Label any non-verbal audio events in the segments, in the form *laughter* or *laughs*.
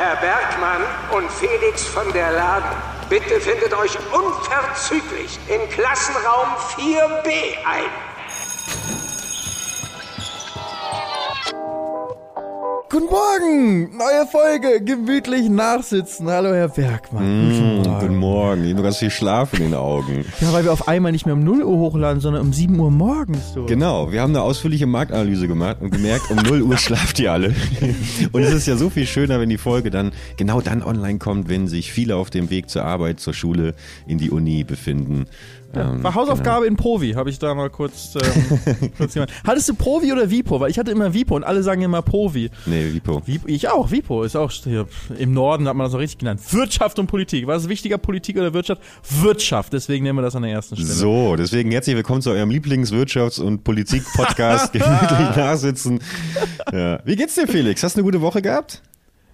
Herr Bergmann und Felix von der Laden, bitte findet euch unverzüglich in Klassenraum 4b ein. Guten Morgen! Neue Folge, gemütlich nachsitzen. Hallo, Herr Bergmann. Mmh, guten Morgen. Ich habe ganz viel Schlaf in den Augen. Ja, weil wir auf einmal nicht mehr um 0 Uhr hochladen, sondern um 7 Uhr morgens. So. Genau, wir haben eine ausführliche Marktanalyse gemacht und gemerkt, um 0 Uhr schlaft ihr alle. *laughs* Und es ist ja so viel schöner, wenn die Folge dann genau dann online kommt, wenn sich viele auf dem Weg zur Arbeit, zur Schule, in die Uni befinden. Ähm, war Hausaufgabe genau. in Provi, habe ich da mal kurz, ähm, *laughs* kurz. Hattest du Provi oder Vipo? Weil ich hatte immer Vipo und alle sagen immer Provi. Nee, Vipo. Vipo ich auch, Vipo ist auch hier, im Norden hat man das auch richtig genannt. Wirtschaft und Politik. Was ist wichtiger, Politik oder Wirtschaft? Wirtschaft, deswegen nehmen wir das an der ersten Stelle. So, deswegen herzlich willkommen zu eurem Lieblingswirtschafts- und Politik-Podcast. *laughs* gemütlich nachsitzen. Ja. Wie geht's dir, Felix? Hast du eine gute Woche gehabt?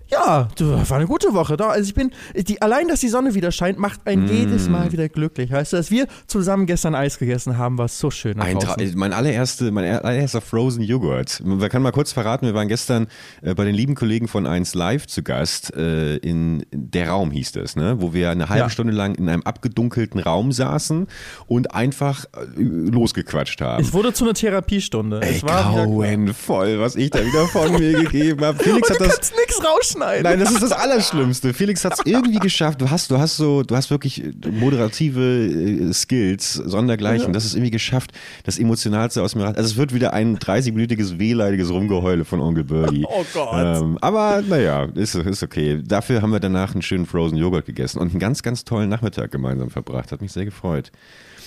Ja, war eine gute Woche. Da. Also ich bin, die, allein, dass die Sonne wieder scheint, macht einen mm. jedes Mal wieder glücklich. Weißt du, dass wir zusammen gestern Eis gegessen haben, war so schön. Ein mein, allererste, mein allererster Frozen Joghurt. Man kann mal kurz verraten, wir waren gestern äh, bei den lieben Kollegen von 1 Live zu Gast. Äh, in Der Raum hieß das, ne? wo wir eine halbe ja. Stunde lang in einem abgedunkelten Raum saßen und einfach äh, losgequatscht haben. Es wurde zu einer Therapiestunde. Ey, es war grauenvoll, was ich da wieder von mir *laughs* gegeben habe. Felix hat das. nichts rauschen rausschneiden. Nein, das ist das Allerschlimmste. Felix hat es irgendwie geschafft. Du hast, du hast so, du hast wirklich moderative äh, Skills, sondergleichen. Ja. Das ist irgendwie geschafft, das Emotionalste aus mir. Also es wird wieder ein 30-minütiges wehleidiges Rumgeheule von Onkel Birdie. *laughs* Oh Gott. Ähm, aber naja, ist, ist okay. Dafür haben wir danach einen schönen Frozen Joghurt gegessen und einen ganz, ganz tollen Nachmittag gemeinsam verbracht. Hat mich sehr gefreut.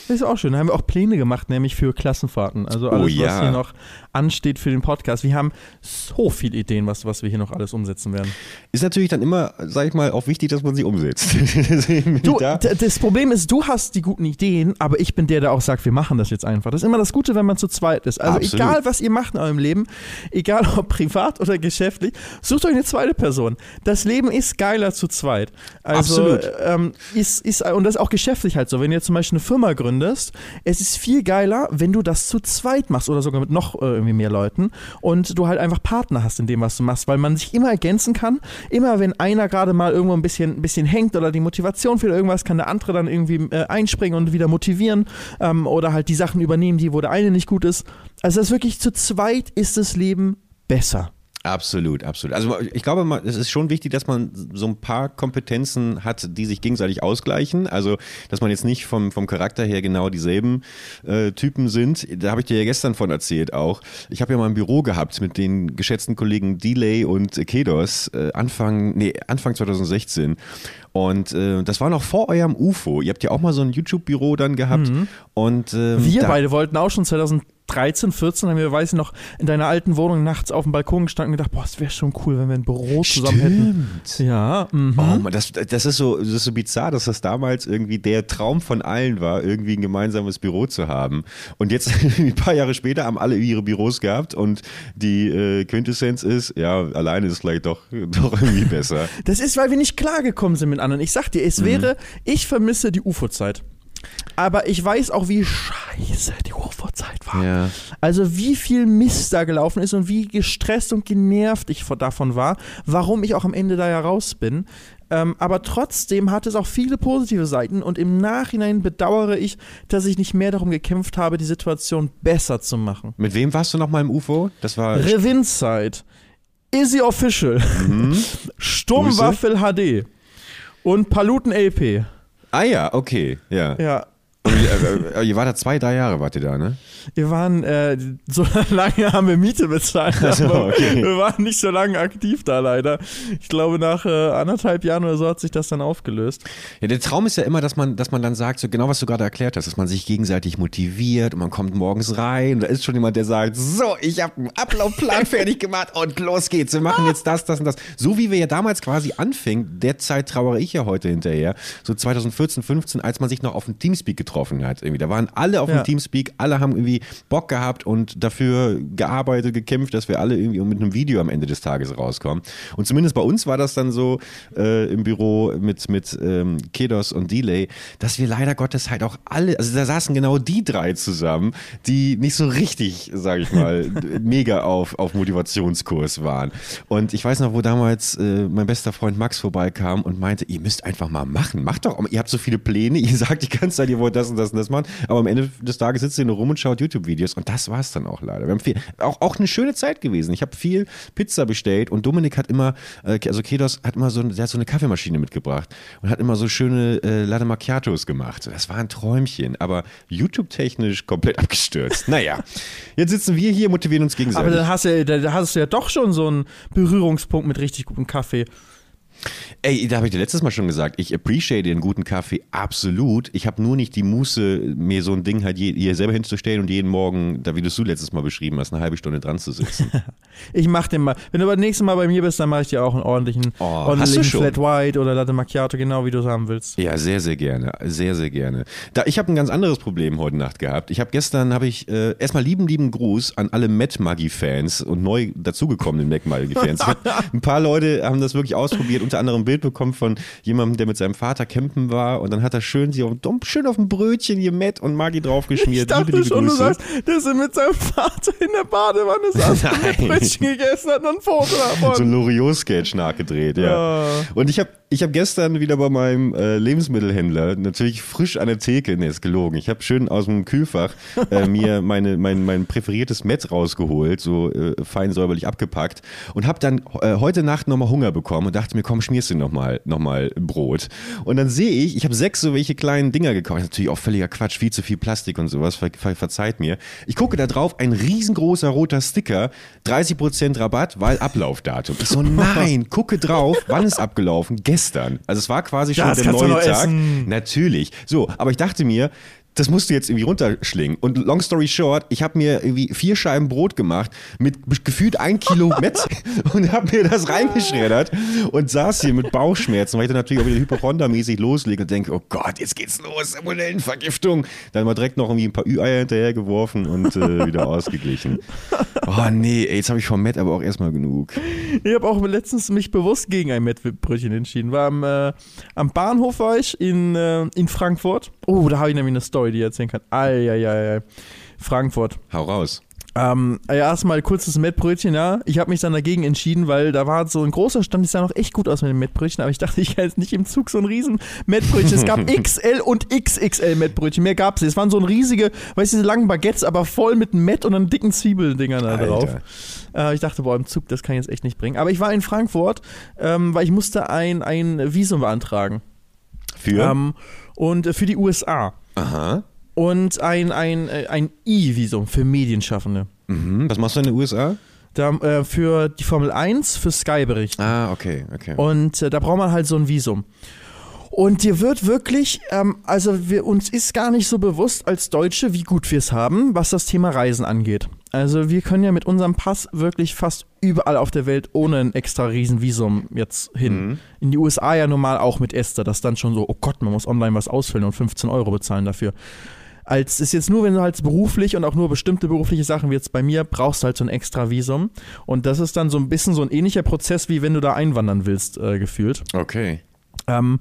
Das ist auch schön. Da haben wir auch Pläne gemacht, nämlich für Klassenfahrten. Also alles, oh, ja. was hier noch ansteht für den Podcast. Wir haben so viele Ideen, was, was wir hier noch alles umsetzen werden. Ist natürlich dann immer, sag ich mal, auch wichtig, dass man sie umsetzt. *laughs* du, da. das Problem ist, du hast die guten Ideen, aber ich bin der, der auch sagt, wir machen das jetzt einfach. Das ist immer das Gute, wenn man zu zweit ist. Also Absolut. egal, was ihr macht in eurem Leben, egal ob privat oder geschäftlich, sucht euch eine zweite Person. Das Leben ist geiler zu zweit. Also, Absolut. Ähm, ist, ist, und das ist auch geschäftlich halt so. Wenn ihr zum Beispiel eine Firma gründet, gründest. Es ist viel geiler, wenn du das zu zweit machst oder sogar mit noch äh, irgendwie mehr Leuten und du halt einfach Partner hast in dem, was du machst, weil man sich immer ergänzen kann. Immer wenn einer gerade mal irgendwo ein bisschen, ein bisschen hängt oder die Motivation für irgendwas, kann der andere dann irgendwie äh, einspringen und wieder motivieren ähm, oder halt die Sachen übernehmen, die wo der eine nicht gut ist. Also das ist wirklich zu zweit ist das Leben besser. Absolut, absolut. Also ich glaube, es ist schon wichtig, dass man so ein paar Kompetenzen hat, die sich gegenseitig ausgleichen. Also, dass man jetzt nicht vom, vom Charakter her genau dieselben äh, Typen sind. Da habe ich dir ja gestern von erzählt auch. Ich habe ja mal ein Büro gehabt mit den geschätzten Kollegen Delay und Kedos äh, Anfang, nee, Anfang 2016. Und äh, das war noch vor eurem UFO. Ihr habt ja auch mal so ein YouTube-Büro dann gehabt. Mhm. Und, ähm, wir beide wollten auch schon 2000 13, 14 haben wir, weiß ich noch, in deiner alten Wohnung nachts auf dem Balkon gestanden und gedacht, boah, es wäre schon cool, wenn wir ein Büro zusammen hätten. Ja. Mhm. Oh das, das, ist so, das ist so bizarr, dass das damals irgendwie der Traum von allen war, irgendwie ein gemeinsames Büro zu haben. Und jetzt, *laughs* ein paar Jahre später, haben alle ihre Büros gehabt und die äh, Quintessenz ist, ja, alleine ist vielleicht doch, *laughs* doch irgendwie besser. Das ist, weil wir nicht klargekommen sind mit anderen. Ich sag dir, es mhm. wäre, ich vermisse die UFO-Zeit. Aber ich weiß auch, wie scheiße die UFO-Zeit war. Ja. Also wie viel Mist da gelaufen ist und wie gestresst und genervt ich davon war, warum ich auch am Ende da ja raus bin. Ähm, aber trotzdem hat es auch viele positive Seiten und im Nachhinein bedauere ich, dass ich nicht mehr darum gekämpft habe, die Situation besser zu machen. Mit wem warst du nochmal im UFO? Das war. Revinzeit. Easy Official. Mhm. *laughs* Sturmwaffel HD. Und Paluten LP. Ah ja, okay, ja. Ja. Und, äh, äh, ihr wart da zwei, drei Jahre, wart ihr da, ne? Wir waren, äh, so *laughs* lange haben wir Miete bezahlt, also, okay. wir waren nicht so lange aktiv da leider. Ich glaube, nach äh, anderthalb Jahren oder so hat sich das dann aufgelöst. Ja, der Traum ist ja immer, dass man, dass man dann sagt, so genau was du gerade erklärt hast, dass man sich gegenseitig motiviert und man kommt morgens rein und da ist schon jemand, der sagt, so, ich habe einen Ablaufplan *laughs* fertig gemacht und los geht's, wir machen jetzt das, das und das. So wie wir ja damals quasi anfingen, derzeit trauere ich ja heute hinterher, so 2014, 15, als man sich noch auf dem Teamspeak getroffen hat. Irgendwie. Da waren alle auf ja. dem Teamspeak, alle haben irgendwie irgendwie Bock gehabt und dafür gearbeitet, gekämpft, dass wir alle irgendwie mit einem Video am Ende des Tages rauskommen. Und zumindest bei uns war das dann so äh, im Büro mit, mit ähm, Kedos und Delay, dass wir leider Gottes halt auch alle, also da saßen genau die drei zusammen, die nicht so richtig, sage ich mal, *laughs* mega auf, auf Motivationskurs waren. Und ich weiß noch, wo damals äh, mein bester Freund Max vorbeikam und meinte, ihr müsst einfach mal machen, macht doch, ihr habt so viele Pläne, *laughs* ihr sagt die ganze Zeit, ihr wollt das und das und das machen, aber am Ende des Tages sitzt ihr nur rum und schaut YouTube-Videos und das war es dann auch leider. Wir haben viel, auch, auch eine schöne Zeit gewesen. Ich habe viel Pizza bestellt und Dominik hat immer, äh, also Kedos hat immer so, der hat so eine Kaffeemaschine mitgebracht und hat immer so schöne äh, Latte Macchiatos gemacht. Das war ein Träumchen, aber YouTube-technisch komplett abgestürzt. Naja, jetzt sitzen wir hier, motivieren uns gegenseitig. Aber dann hast, du, da hast du ja doch schon so einen Berührungspunkt mit richtig gutem Kaffee. Ey, da habe ich dir letztes Mal schon gesagt, ich appreciate den guten Kaffee absolut. Ich habe nur nicht die Muße, mir so ein Ding halt hier selber hinzustellen und jeden Morgen, da wie du es letztes Mal beschrieben hast, eine halbe Stunde dran zu sitzen. *laughs* ich mach den mal. Wenn du beim nächsten Mal bei mir bist, dann mache ich dir auch einen ordentlichen, oh, ordentlichen Flat White oder Latte Macchiato, genau wie du es haben willst. Ja, sehr, sehr gerne. Sehr, sehr gerne. Da, ich habe ein ganz anderes Problem heute Nacht gehabt. Ich habe gestern, habe ich äh, erstmal lieben, lieben Gruß an alle Matt Maggie-Fans und neu dazugekommenen Matt Maggie-Fans. *laughs* ein paar Leute haben das wirklich ausprobiert unter anderem ein Bild bekommen von jemandem, der mit seinem Vater campen war und dann hat er schön sie auf, schön auf ein Brötchen Mett und Maggi draufgeschmiert. Ich dachte liebe, schon, Grüße. du sagst, dass er mit seinem Vater in der Badewanne saß und *laughs* Brötchen gegessen hat und ein Foto davon. So ein Loriot-Sketch nachgedreht, ja. ja. Und ich habe ich habe gestern wieder bei meinem äh, Lebensmittelhändler natürlich frisch an der Theke, ne, ist gelogen. Ich habe schön aus dem Kühlfach äh, *laughs* mir meine, mein, mein präferiertes Met rausgeholt, so äh, fein säuberlich abgepackt und habe dann äh, heute Nacht nochmal Hunger bekommen und dachte mir, komm, schmierst du nochmal noch mal Brot. Und dann sehe ich, ich habe sechs so welche kleinen Dinger gekauft. Natürlich auch völliger Quatsch, viel zu viel Plastik und sowas, ver, ver, verzeiht mir. Ich gucke da drauf, ein riesengroßer roter Sticker, 30% Rabatt, weil Ablaufdatum. Ich so, *laughs* nein, gucke drauf, wann ist abgelaufen? Gestern gestern. Also es war quasi schon ja, der neue Tag. Essen. Natürlich. So, aber ich dachte mir, das musst du jetzt irgendwie runterschlingen. Und long story short, ich habe mir irgendwie vier Scheiben Brot gemacht mit gefühlt ein Kilo *laughs* Met und habe mir das reingeschreddert und saß hier mit Bauchschmerzen, weil ich dann natürlich auch wieder Hypochonda-mäßig loslege und denke, oh Gott, jetzt geht's los, Salmonellenvergiftung. Dann mal direkt noch irgendwie ein paar Ü-Eier hinterhergeworfen und äh, wieder ausgeglichen. *laughs* Oh nee, ey, jetzt habe ich vom Met aber auch erstmal genug. Ich habe auch letztens mich bewusst gegen ein Mettbrötchen entschieden. War am, äh, am Bahnhof war ich in, äh, in Frankfurt. Oh, da habe ich nämlich eine Story Story, die ich erzählen kann. Eieiei. Frankfurt. Hau raus. Ähm, erstmal kurzes Mettbrötchen, ja. Ich habe mich dann dagegen entschieden, weil da war so ein großer Stand, die sah noch echt gut aus mit dem Mettbrötchen, aber ich dachte, ich kann jetzt nicht im Zug so ein riesen Mettbrötchen. Es gab *laughs* XL und XXL Mettbrötchen, mehr gab es nicht. Es waren so ein riesige, weißt du, diese langen Baguettes, aber voll mit Mett und dann dicken Zwiebeldingern da drauf. Äh, ich dachte, boah, im Zug, das kann ich jetzt echt nicht bringen. Aber ich war in Frankfurt, ähm, weil ich musste ein, ein Visum beantragen. Für? Ähm, und für die USA. Aha. Und ein, ein, äh, ein E-Visum für Medienschaffende. Mhm. Was machst du in den USA? Da, äh, für die Formel 1, für Sky-Berichte. Ah, okay, okay. Und äh, da braucht man halt so ein Visum. Und dir wird wirklich, ähm, also wir, uns ist gar nicht so bewusst als Deutsche, wie gut wir es haben, was das Thema Reisen angeht. Also wir können ja mit unserem Pass wirklich fast überall auf der Welt ohne ein extra Riesenvisum jetzt hin. Mhm. In die USA ja normal auch mit Esther, das dann schon so, oh Gott, man muss online was ausfüllen und 15 Euro bezahlen dafür. Als ist jetzt nur, wenn du halt beruflich und auch nur bestimmte berufliche Sachen wie jetzt bei mir, brauchst du halt so ein extra Visum. Und das ist dann so ein bisschen so ein ähnlicher Prozess, wie wenn du da einwandern willst, äh, gefühlt. Okay. Ähm,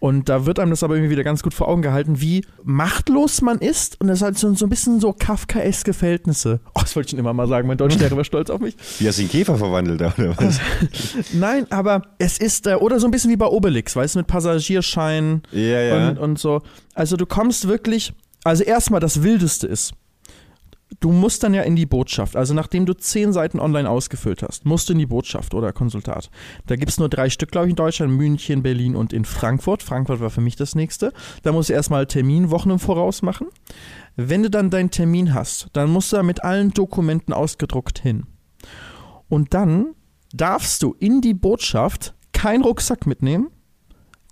und da wird einem das aber irgendwie wieder ganz gut vor Augen gehalten, wie machtlos man ist. Und das hat so, so ein bisschen so Kafkaeske Verhältnisse. *laughs* Oh, das wollte ich schon immer mal sagen. Mein Deutschlehrer war stolz auf mich. Wie hast du den Käfer verwandelt, oder was? *laughs* Nein, aber es ist, äh, oder so ein bisschen wie bei Obelix, weißt du, mit Passagierschein ja, ja. Und, und so. Also du kommst wirklich, also erstmal das Wildeste ist, du musst dann ja in die Botschaft. Also nachdem du zehn Seiten online ausgefüllt hast, musst du in die Botschaft oder Konsultat. Da gibt es nur drei Stück, glaube ich, in Deutschland, München, Berlin und in Frankfurt. Frankfurt war für mich das nächste. Da musst du erstmal Terminwochen im Voraus machen. Wenn du dann deinen Termin hast, dann musst du da mit allen Dokumenten ausgedruckt hin. Und dann darfst du in die Botschaft keinen Rucksack mitnehmen,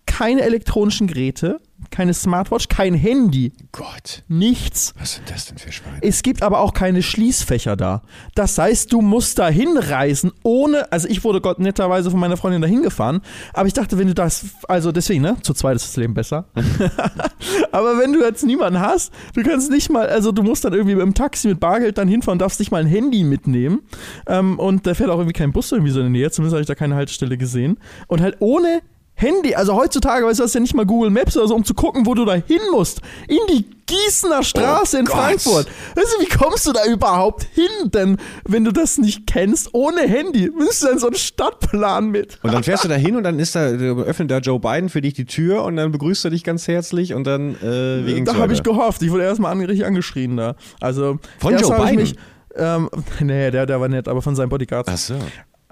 keine elektronischen Geräte, keine Smartwatch, kein Handy. Gott. Nichts. Was sind das denn für Schweine? Es gibt aber auch keine Schließfächer da. Das heißt, du musst da hinreisen, ohne. Also, ich wurde Gott netterweise von meiner Freundin dahin gefahren. Aber ich dachte, wenn du das. Also, deswegen, ne? Zu zweit ist das Leben besser. *laughs* aber wenn du jetzt niemanden hast, du kannst nicht mal. Also, du musst dann irgendwie dem Taxi mit Bargeld dann hinfahren, darfst nicht mal ein Handy mitnehmen. Ähm, und da fährt auch irgendwie kein Bus irgendwie so in der Nähe. Zumindest habe ich da keine Haltestelle gesehen. Und halt ohne Handy, also heutzutage, weißt du, hast ja nicht mal Google Maps oder so, um zu gucken, wo du da hin musst. In die Gießener Straße oh in Gott. Frankfurt. Weißt du, wie kommst du da überhaupt hin? Denn wenn du das nicht kennst, ohne Handy, müsst du dann so einen Stadtplan mit. Und dann fährst du da hin und dann ist da, öffnet da Joe Biden für dich die Tür und dann begrüßt er dich ganz herzlich und dann äh, wie Da habe ich gehofft. Ich wurde erstmal richtig angeschrien da. Also von Joe Biden. Mich, ähm, *laughs* nee, der, der war nett, aber von seinem Bodyguard. Ach so.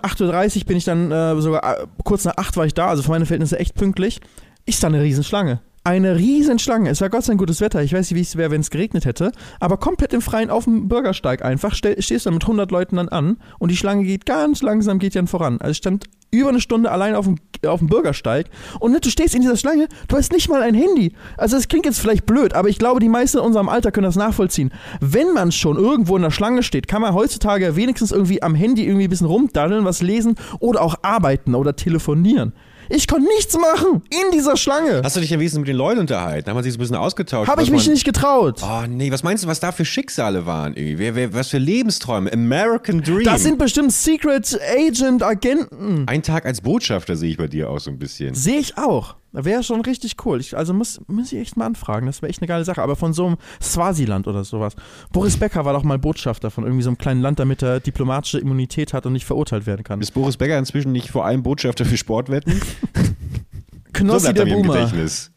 8.30 Uhr bin ich dann äh, sogar äh, kurz nach 8 war ich da, also für meine Verhältnisse echt pünktlich. Ist da eine Riesenschlange. Eine Riesenschlange. Es war Gott sei Dank gutes Wetter. Ich weiß nicht, wie es wäre, wenn es geregnet hätte. Aber komplett im Freien auf dem Bürgersteig einfach. Stell, stehst du dann mit 100 Leuten dann an und die Schlange geht ganz langsam, geht dann voran. Also stand über eine Stunde allein auf dem, auf dem Bürgersteig und du stehst in dieser Schlange, du hast nicht mal ein Handy. Also es klingt jetzt vielleicht blöd, aber ich glaube, die meisten in unserem Alter können das nachvollziehen. Wenn man schon irgendwo in der Schlange steht, kann man heutzutage wenigstens irgendwie am Handy irgendwie ein bisschen rumdaddeln, was lesen oder auch arbeiten oder telefonieren. Ich konnte nichts machen in dieser Schlange. Hast du dich ja wenigstens mit den Leuten unterhalten? Haben wir sich so ein bisschen ausgetauscht? Habe ich mich nicht getraut. Oh nee, was meinst du, was da für Schicksale waren? Wer, wer, was für Lebensträume? American Dream. Das sind bestimmt Secret Agent Agenten. Ein Tag als Botschafter sehe ich bei dir auch so ein bisschen. Sehe ich auch. Wäre schon richtig cool. Ich, also muss, muss ich echt mal anfragen. Das wäre echt eine geile Sache. Aber von so einem Swasiland oder sowas. Boris Becker war doch mal Botschafter von irgendwie so einem kleinen Land, damit er diplomatische Immunität hat und nicht verurteilt werden kann. Ist Boris Becker inzwischen nicht vor allem Botschafter für Sportwetten? *laughs* Knossi so der Boomer.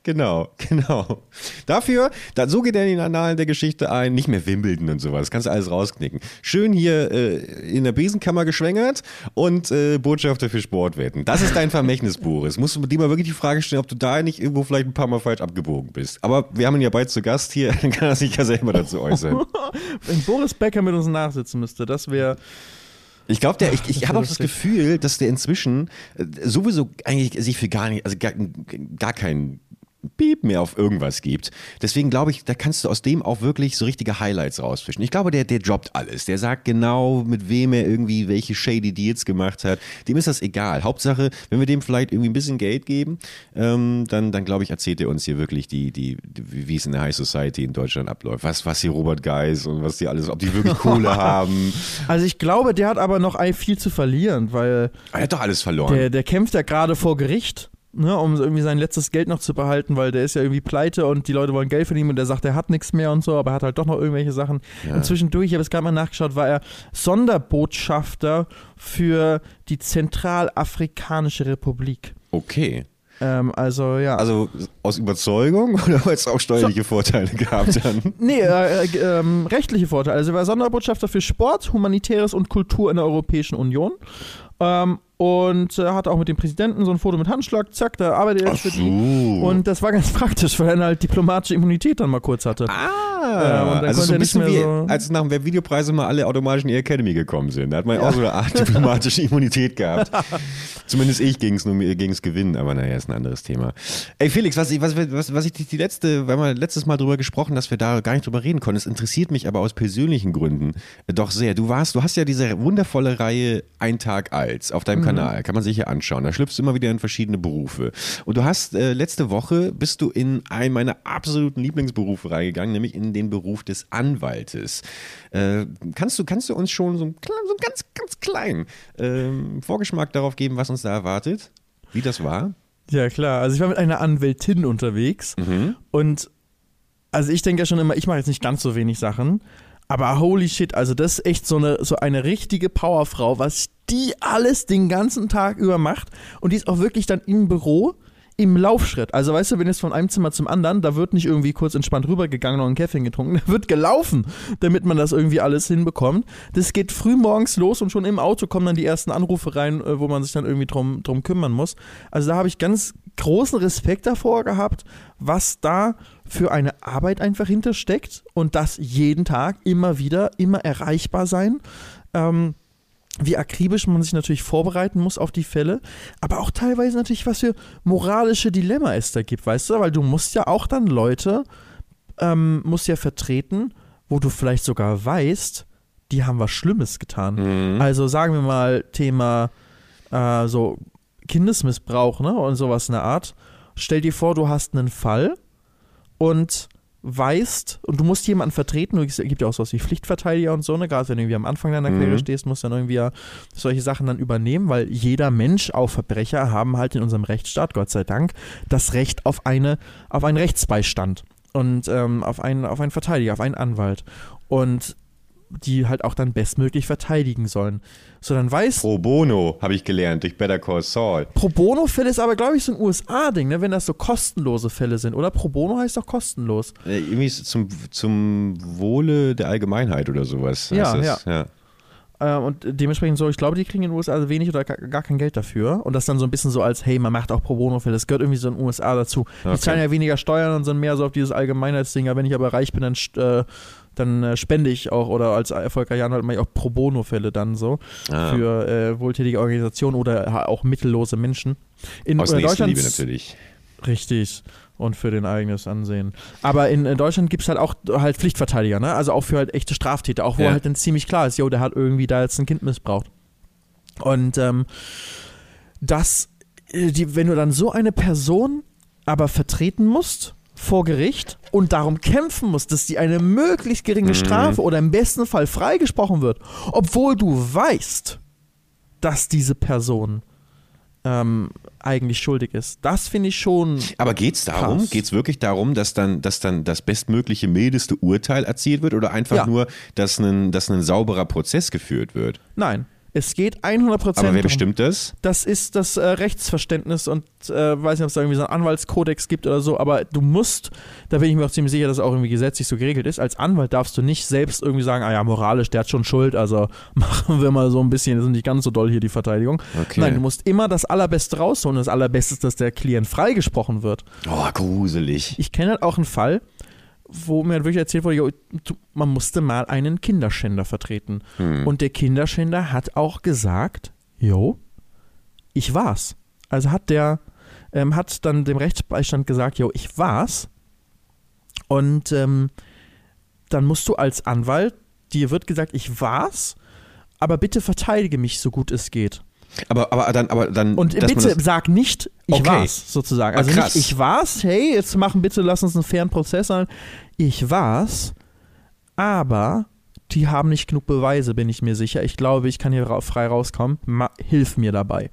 Genau, *laughs* genau. Dafür, da, so geht er in den Annalen der Geschichte ein, nicht mehr Wimbledon und sowas, kannst du alles rausknicken. Schön hier äh, in der Besenkammer geschwängert und äh, Botschafter für Sportwetten. Das ist dein Vermächtnis, Boris. Musst du dir mal wirklich die Frage stellen, ob du da nicht irgendwo vielleicht ein paar Mal falsch abgebogen bist. Aber wir haben ihn ja bald zu Gast hier, *laughs* dann kann er sich ja selber dazu äußern. *laughs* Wenn Boris Becker mit uns nachsitzen müsste, das wäre ich glaube, der, *laughs* ich, ich habe auch das Gefühl, dass der inzwischen äh, sowieso eigentlich sich für gar nicht, also gar, gar keinen Piep mehr auf irgendwas gibt. Deswegen glaube ich, da kannst du aus dem auch wirklich so richtige Highlights rausfischen. Ich glaube, der, der droppt alles. Der sagt genau, mit wem er irgendwie welche shady Deals gemacht hat. Dem ist das egal. Hauptsache, wenn wir dem vielleicht irgendwie ein bisschen Geld geben, ähm, dann, dann glaube ich, erzählt er uns hier wirklich die, die, die, wie es in der High Society in Deutschland abläuft. Was, was hier Robert Geis und was die alles, ob die wirklich Kohle *laughs* haben. Also ich glaube, der hat aber noch viel zu verlieren, weil. Er hat doch alles verloren. Der, der kämpft ja gerade vor Gericht ne, um irgendwie sein letztes Geld noch zu behalten, weil der ist ja irgendwie pleite und die Leute wollen Geld von ihm und der sagt, er hat nichts mehr und so, aber er hat halt doch noch irgendwelche Sachen. Ja. Und zwischendurch, ich habe es gerade mal nachgeschaut, war er Sonderbotschafter für die Zentralafrikanische Republik. Okay. Ähm, also ja. Also aus Überzeugung oder weil es auch steuerliche so. Vorteile gehabt hat? *laughs* nee, äh, äh, äh, rechtliche Vorteile. Also er war Sonderbotschafter für Sport, Humanitäres und Kultur in der Europäischen Union. Ähm, und äh, hatte auch mit dem Präsidenten so ein Foto mit Handschlag, zack, da arbeitet er jetzt für die. Und das war ganz *laughs* praktisch, weil er halt diplomatische Immunität dann mal kurz hatte. Ah, äh, also so ein bisschen wie, so als nach dem Videopreise mal alle automatisch in die Academy gekommen sind. Da hat man ja. auch so eine Art *laughs* diplomatische Immunität gehabt. Zumindest ich ging es nur gegen das Gewinnen, aber naja, ist ein anderes Thema. Ey Felix, was ich, was, was, was ich die letzte, wir haben letztes Mal drüber gesprochen, dass wir da gar nicht drüber reden konnten. Es interessiert mich aber aus persönlichen Gründen doch sehr. Du warst, du hast ja diese wundervolle Reihe Ein Tag als auf deinem mhm. Kanal, kann man sich hier anschauen. Da schlüpfst du immer wieder in verschiedene Berufe. Und du hast äh, letzte Woche bist du in einen meiner absoluten Lieblingsberufe reingegangen, nämlich in den Beruf des Anwaltes. Äh, kannst, du, kannst du uns schon so, ein, so ganz, ganz kleinen äh, Vorgeschmack darauf geben, was uns da erwartet? Wie das war? Ja, klar. Also ich war mit einer Anwältin unterwegs mhm. und also ich denke ja schon immer, ich mache jetzt nicht ganz so wenig Sachen, aber holy shit, also das ist echt so eine, so eine richtige Powerfrau, was die alles den ganzen Tag über macht und die ist auch wirklich dann im Büro im Laufschritt. Also weißt du, wenn jetzt von einem Zimmer zum anderen, da wird nicht irgendwie kurz entspannt rübergegangen und einen Kaffee getrunken, *laughs* da wird gelaufen, damit man das irgendwie alles hinbekommt. Das geht früh morgens los und schon im Auto kommen dann die ersten Anrufe rein, äh, wo man sich dann irgendwie drum, drum kümmern muss. Also da habe ich ganz großen Respekt davor gehabt, was da für eine Arbeit einfach hintersteckt und das jeden Tag immer wieder, immer erreichbar sein. Ähm, wie akribisch man sich natürlich vorbereiten muss auf die Fälle, aber auch teilweise natürlich, was für moralische Dilemma es da gibt, weißt du? Weil du musst ja auch dann Leute, ähm, musst ja vertreten, wo du vielleicht sogar weißt, die haben was Schlimmes getan. Mhm. Also sagen wir mal Thema äh, so Kindesmissbrauch, ne? Und sowas in der Art. Stell dir vor, du hast einen Fall und weißt und du musst jemanden vertreten, es gibt ja auch sowas wie Pflichtverteidiger und so, ne? gerade wenn du irgendwie am Anfang deiner mhm. Karriere stehst, musst du dann irgendwie ja solche Sachen dann übernehmen, weil jeder Mensch, auch Verbrecher, haben halt in unserem Rechtsstaat, Gott sei Dank, das Recht auf eine, auf einen Rechtsbeistand und ähm, auf, einen, auf einen Verteidiger, auf einen Anwalt. Und die halt auch dann bestmöglich verteidigen sollen. So, dann weiß. Pro Bono, habe ich gelernt, durch Better Call Saul. Pro Bono-Fälle ist aber, glaube ich, so ein USA-Ding, ne, wenn das so kostenlose Fälle sind. Oder Pro Bono heißt doch kostenlos. Äh, irgendwie zum, zum Wohle der Allgemeinheit oder sowas. Ja, ja. ja. Äh, und dementsprechend so, ich glaube, die kriegen in den USA wenig oder gar, kein Geld dafür. Und das dann so ein bisschen so als, hey, man macht auch Pro Bono-Fälle. Das gehört irgendwie so in den USA dazu. Die okay. zahlen ja weniger Steuern und sind mehr so auf dieses Allgemeinheitsding. Aber wenn ich aber reich bin, dann äh, dann äh, spende ich auch oder als erfolgreicher Anwalt mache ich auch Pro Bono-Fälle dann so ah. für äh, wohltätige Organisationen oder auch mittellose Menschen. In Aus äh, Deutschland natürlich. Richtig. Und für den eigenes Ansehen. Aber in, in Deutschland gibt es halt auch halt Pflichtverteidiger, ne? Also auch für halt echte Straftäter, auch wo ja. halt dann ziemlich klar ist, jo, der hat irgendwie da jetzt ein Kind missbraucht. Und ähm, das, äh, die, wenn du dann so eine Person aber vertreten musst, vor Gericht und darum kämpfen muss, dass die eine möglichst geringe mhm. Strafe oder im besten Fall freigesprochen wird, obwohl du weißt, dass diese Person ähm, eigentlich schuldig ist. Das finde ich schon. Aber geht es darum? Geht es wirklich darum, dass dann, dass dann das bestmögliche mildeste Urteil erzielt wird oder einfach ja. nur, dass ein, dass ein sauberer Prozess geführt wird? Nein. Es geht 100% Aber wer bestimmt das? Das ist das äh, Rechtsverständnis und äh, weiß nicht, ob es da irgendwie so einen Anwaltskodex gibt oder so, aber du musst, da bin ich mir auch ziemlich sicher, dass es auch irgendwie gesetzlich so geregelt ist, als Anwalt darfst du nicht selbst irgendwie sagen, ah ja, moralisch, der hat schon Schuld, also *laughs* machen wir mal so ein bisschen, das ist nicht ganz so doll hier die Verteidigung. Okay. Nein, du musst immer das Allerbeste rausholen. Das Allerbeste ist, dass der Klient freigesprochen wird. Oh, gruselig. Ich kenne halt auch einen Fall, wo mir wirklich erzählt wurde, man musste mal einen Kinderschänder vertreten. Hm. Und der Kinderschänder hat auch gesagt, jo, ich war's. Also hat der, ähm, hat dann dem Rechtsbeistand gesagt, jo, ich war's. Und ähm, dann musst du als Anwalt, dir wird gesagt, ich war's, aber bitte verteidige mich so gut es geht. Aber, aber dann, aber dann. Und bitte sag nicht, ich okay. war's, sozusagen. Also ah, nicht, ich war's, hey, jetzt machen bitte, lass uns einen fairen Prozess an. Ich war's, aber die haben nicht genug Beweise, bin ich mir sicher. Ich glaube, ich kann hier frei rauskommen. Ma hilf mir dabei.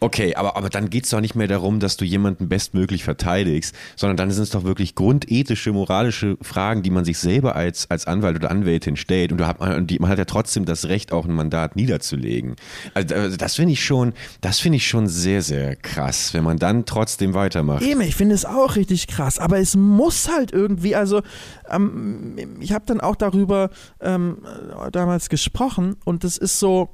Okay, aber, aber dann geht es doch nicht mehr darum, dass du jemanden bestmöglich verteidigst, sondern dann sind es doch wirklich grundethische, moralische Fragen, die man sich selber als, als Anwalt oder Anwältin stellt. Und, hat, man, die, man hat ja trotzdem das Recht, auch ein Mandat niederzulegen. Also, also das finde ich schon, das ich schon sehr, sehr krass, wenn man dann trotzdem weitermacht. Eben, ich finde es auch richtig krass, aber es muss halt irgendwie, also ähm, ich habe dann auch darüber ähm, damals gesprochen und es ist so,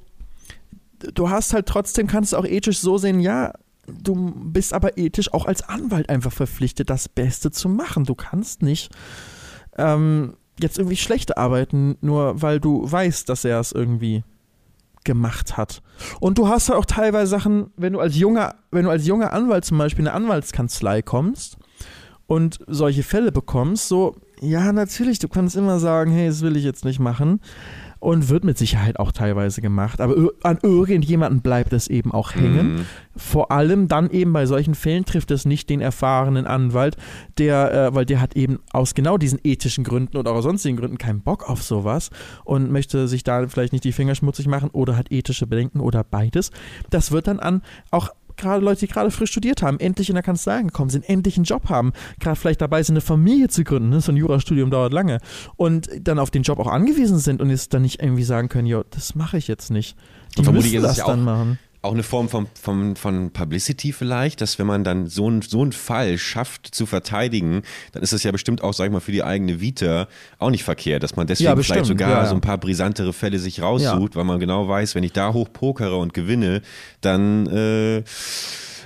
du hast halt trotzdem, kannst du auch ethisch so sehen, ja, du bist aber ethisch auch als Anwalt einfach verpflichtet, das Beste zu machen. Du kannst nicht ähm, jetzt irgendwie schlecht arbeiten, nur weil du weißt, dass er es irgendwie gemacht hat. Und du hast halt auch teilweise Sachen, wenn du als junger, wenn du als junger Anwalt zum Beispiel in eine Anwaltskanzlei kommst und solche Fälle bekommst, so, ja, natürlich, du kannst immer sagen, hey, das will ich jetzt nicht machen und wird mit Sicherheit auch teilweise gemacht. Aber an irgendjemanden bleibt es eben auch hängen. Mhm. Vor allem dann eben bei solchen Fällen trifft es nicht den erfahrenen Anwalt, der, äh, weil der hat eben aus genau diesen ethischen Gründen oder auch sonstigen Gründen keinen Bock auf sowas und möchte sich da vielleicht nicht die Finger schmutzig machen oder hat ethische Bedenken oder beides. Das wird dann an auch gerade Leute, die gerade frisch studiert haben, endlich in der Kanzlei angekommen sind, endlich einen Job haben, gerade vielleicht dabei sind, eine Familie zu gründen, ne? so ein Jurastudium dauert lange, und dann auf den Job auch angewiesen sind und jetzt dann nicht irgendwie sagen können, jo, das mache ich jetzt nicht. Die müssen das dann machen auch eine Form von, von, von Publicity vielleicht, dass wenn man dann so, ein, so einen Fall schafft zu verteidigen, dann ist das ja bestimmt auch, sag ich mal, für die eigene Vita auch nicht verkehrt, dass man deswegen ja, vielleicht sogar ja, ja. so ein paar brisantere Fälle sich raussucht, weil man genau weiß, wenn ich da hoch pokere und gewinne, dann äh,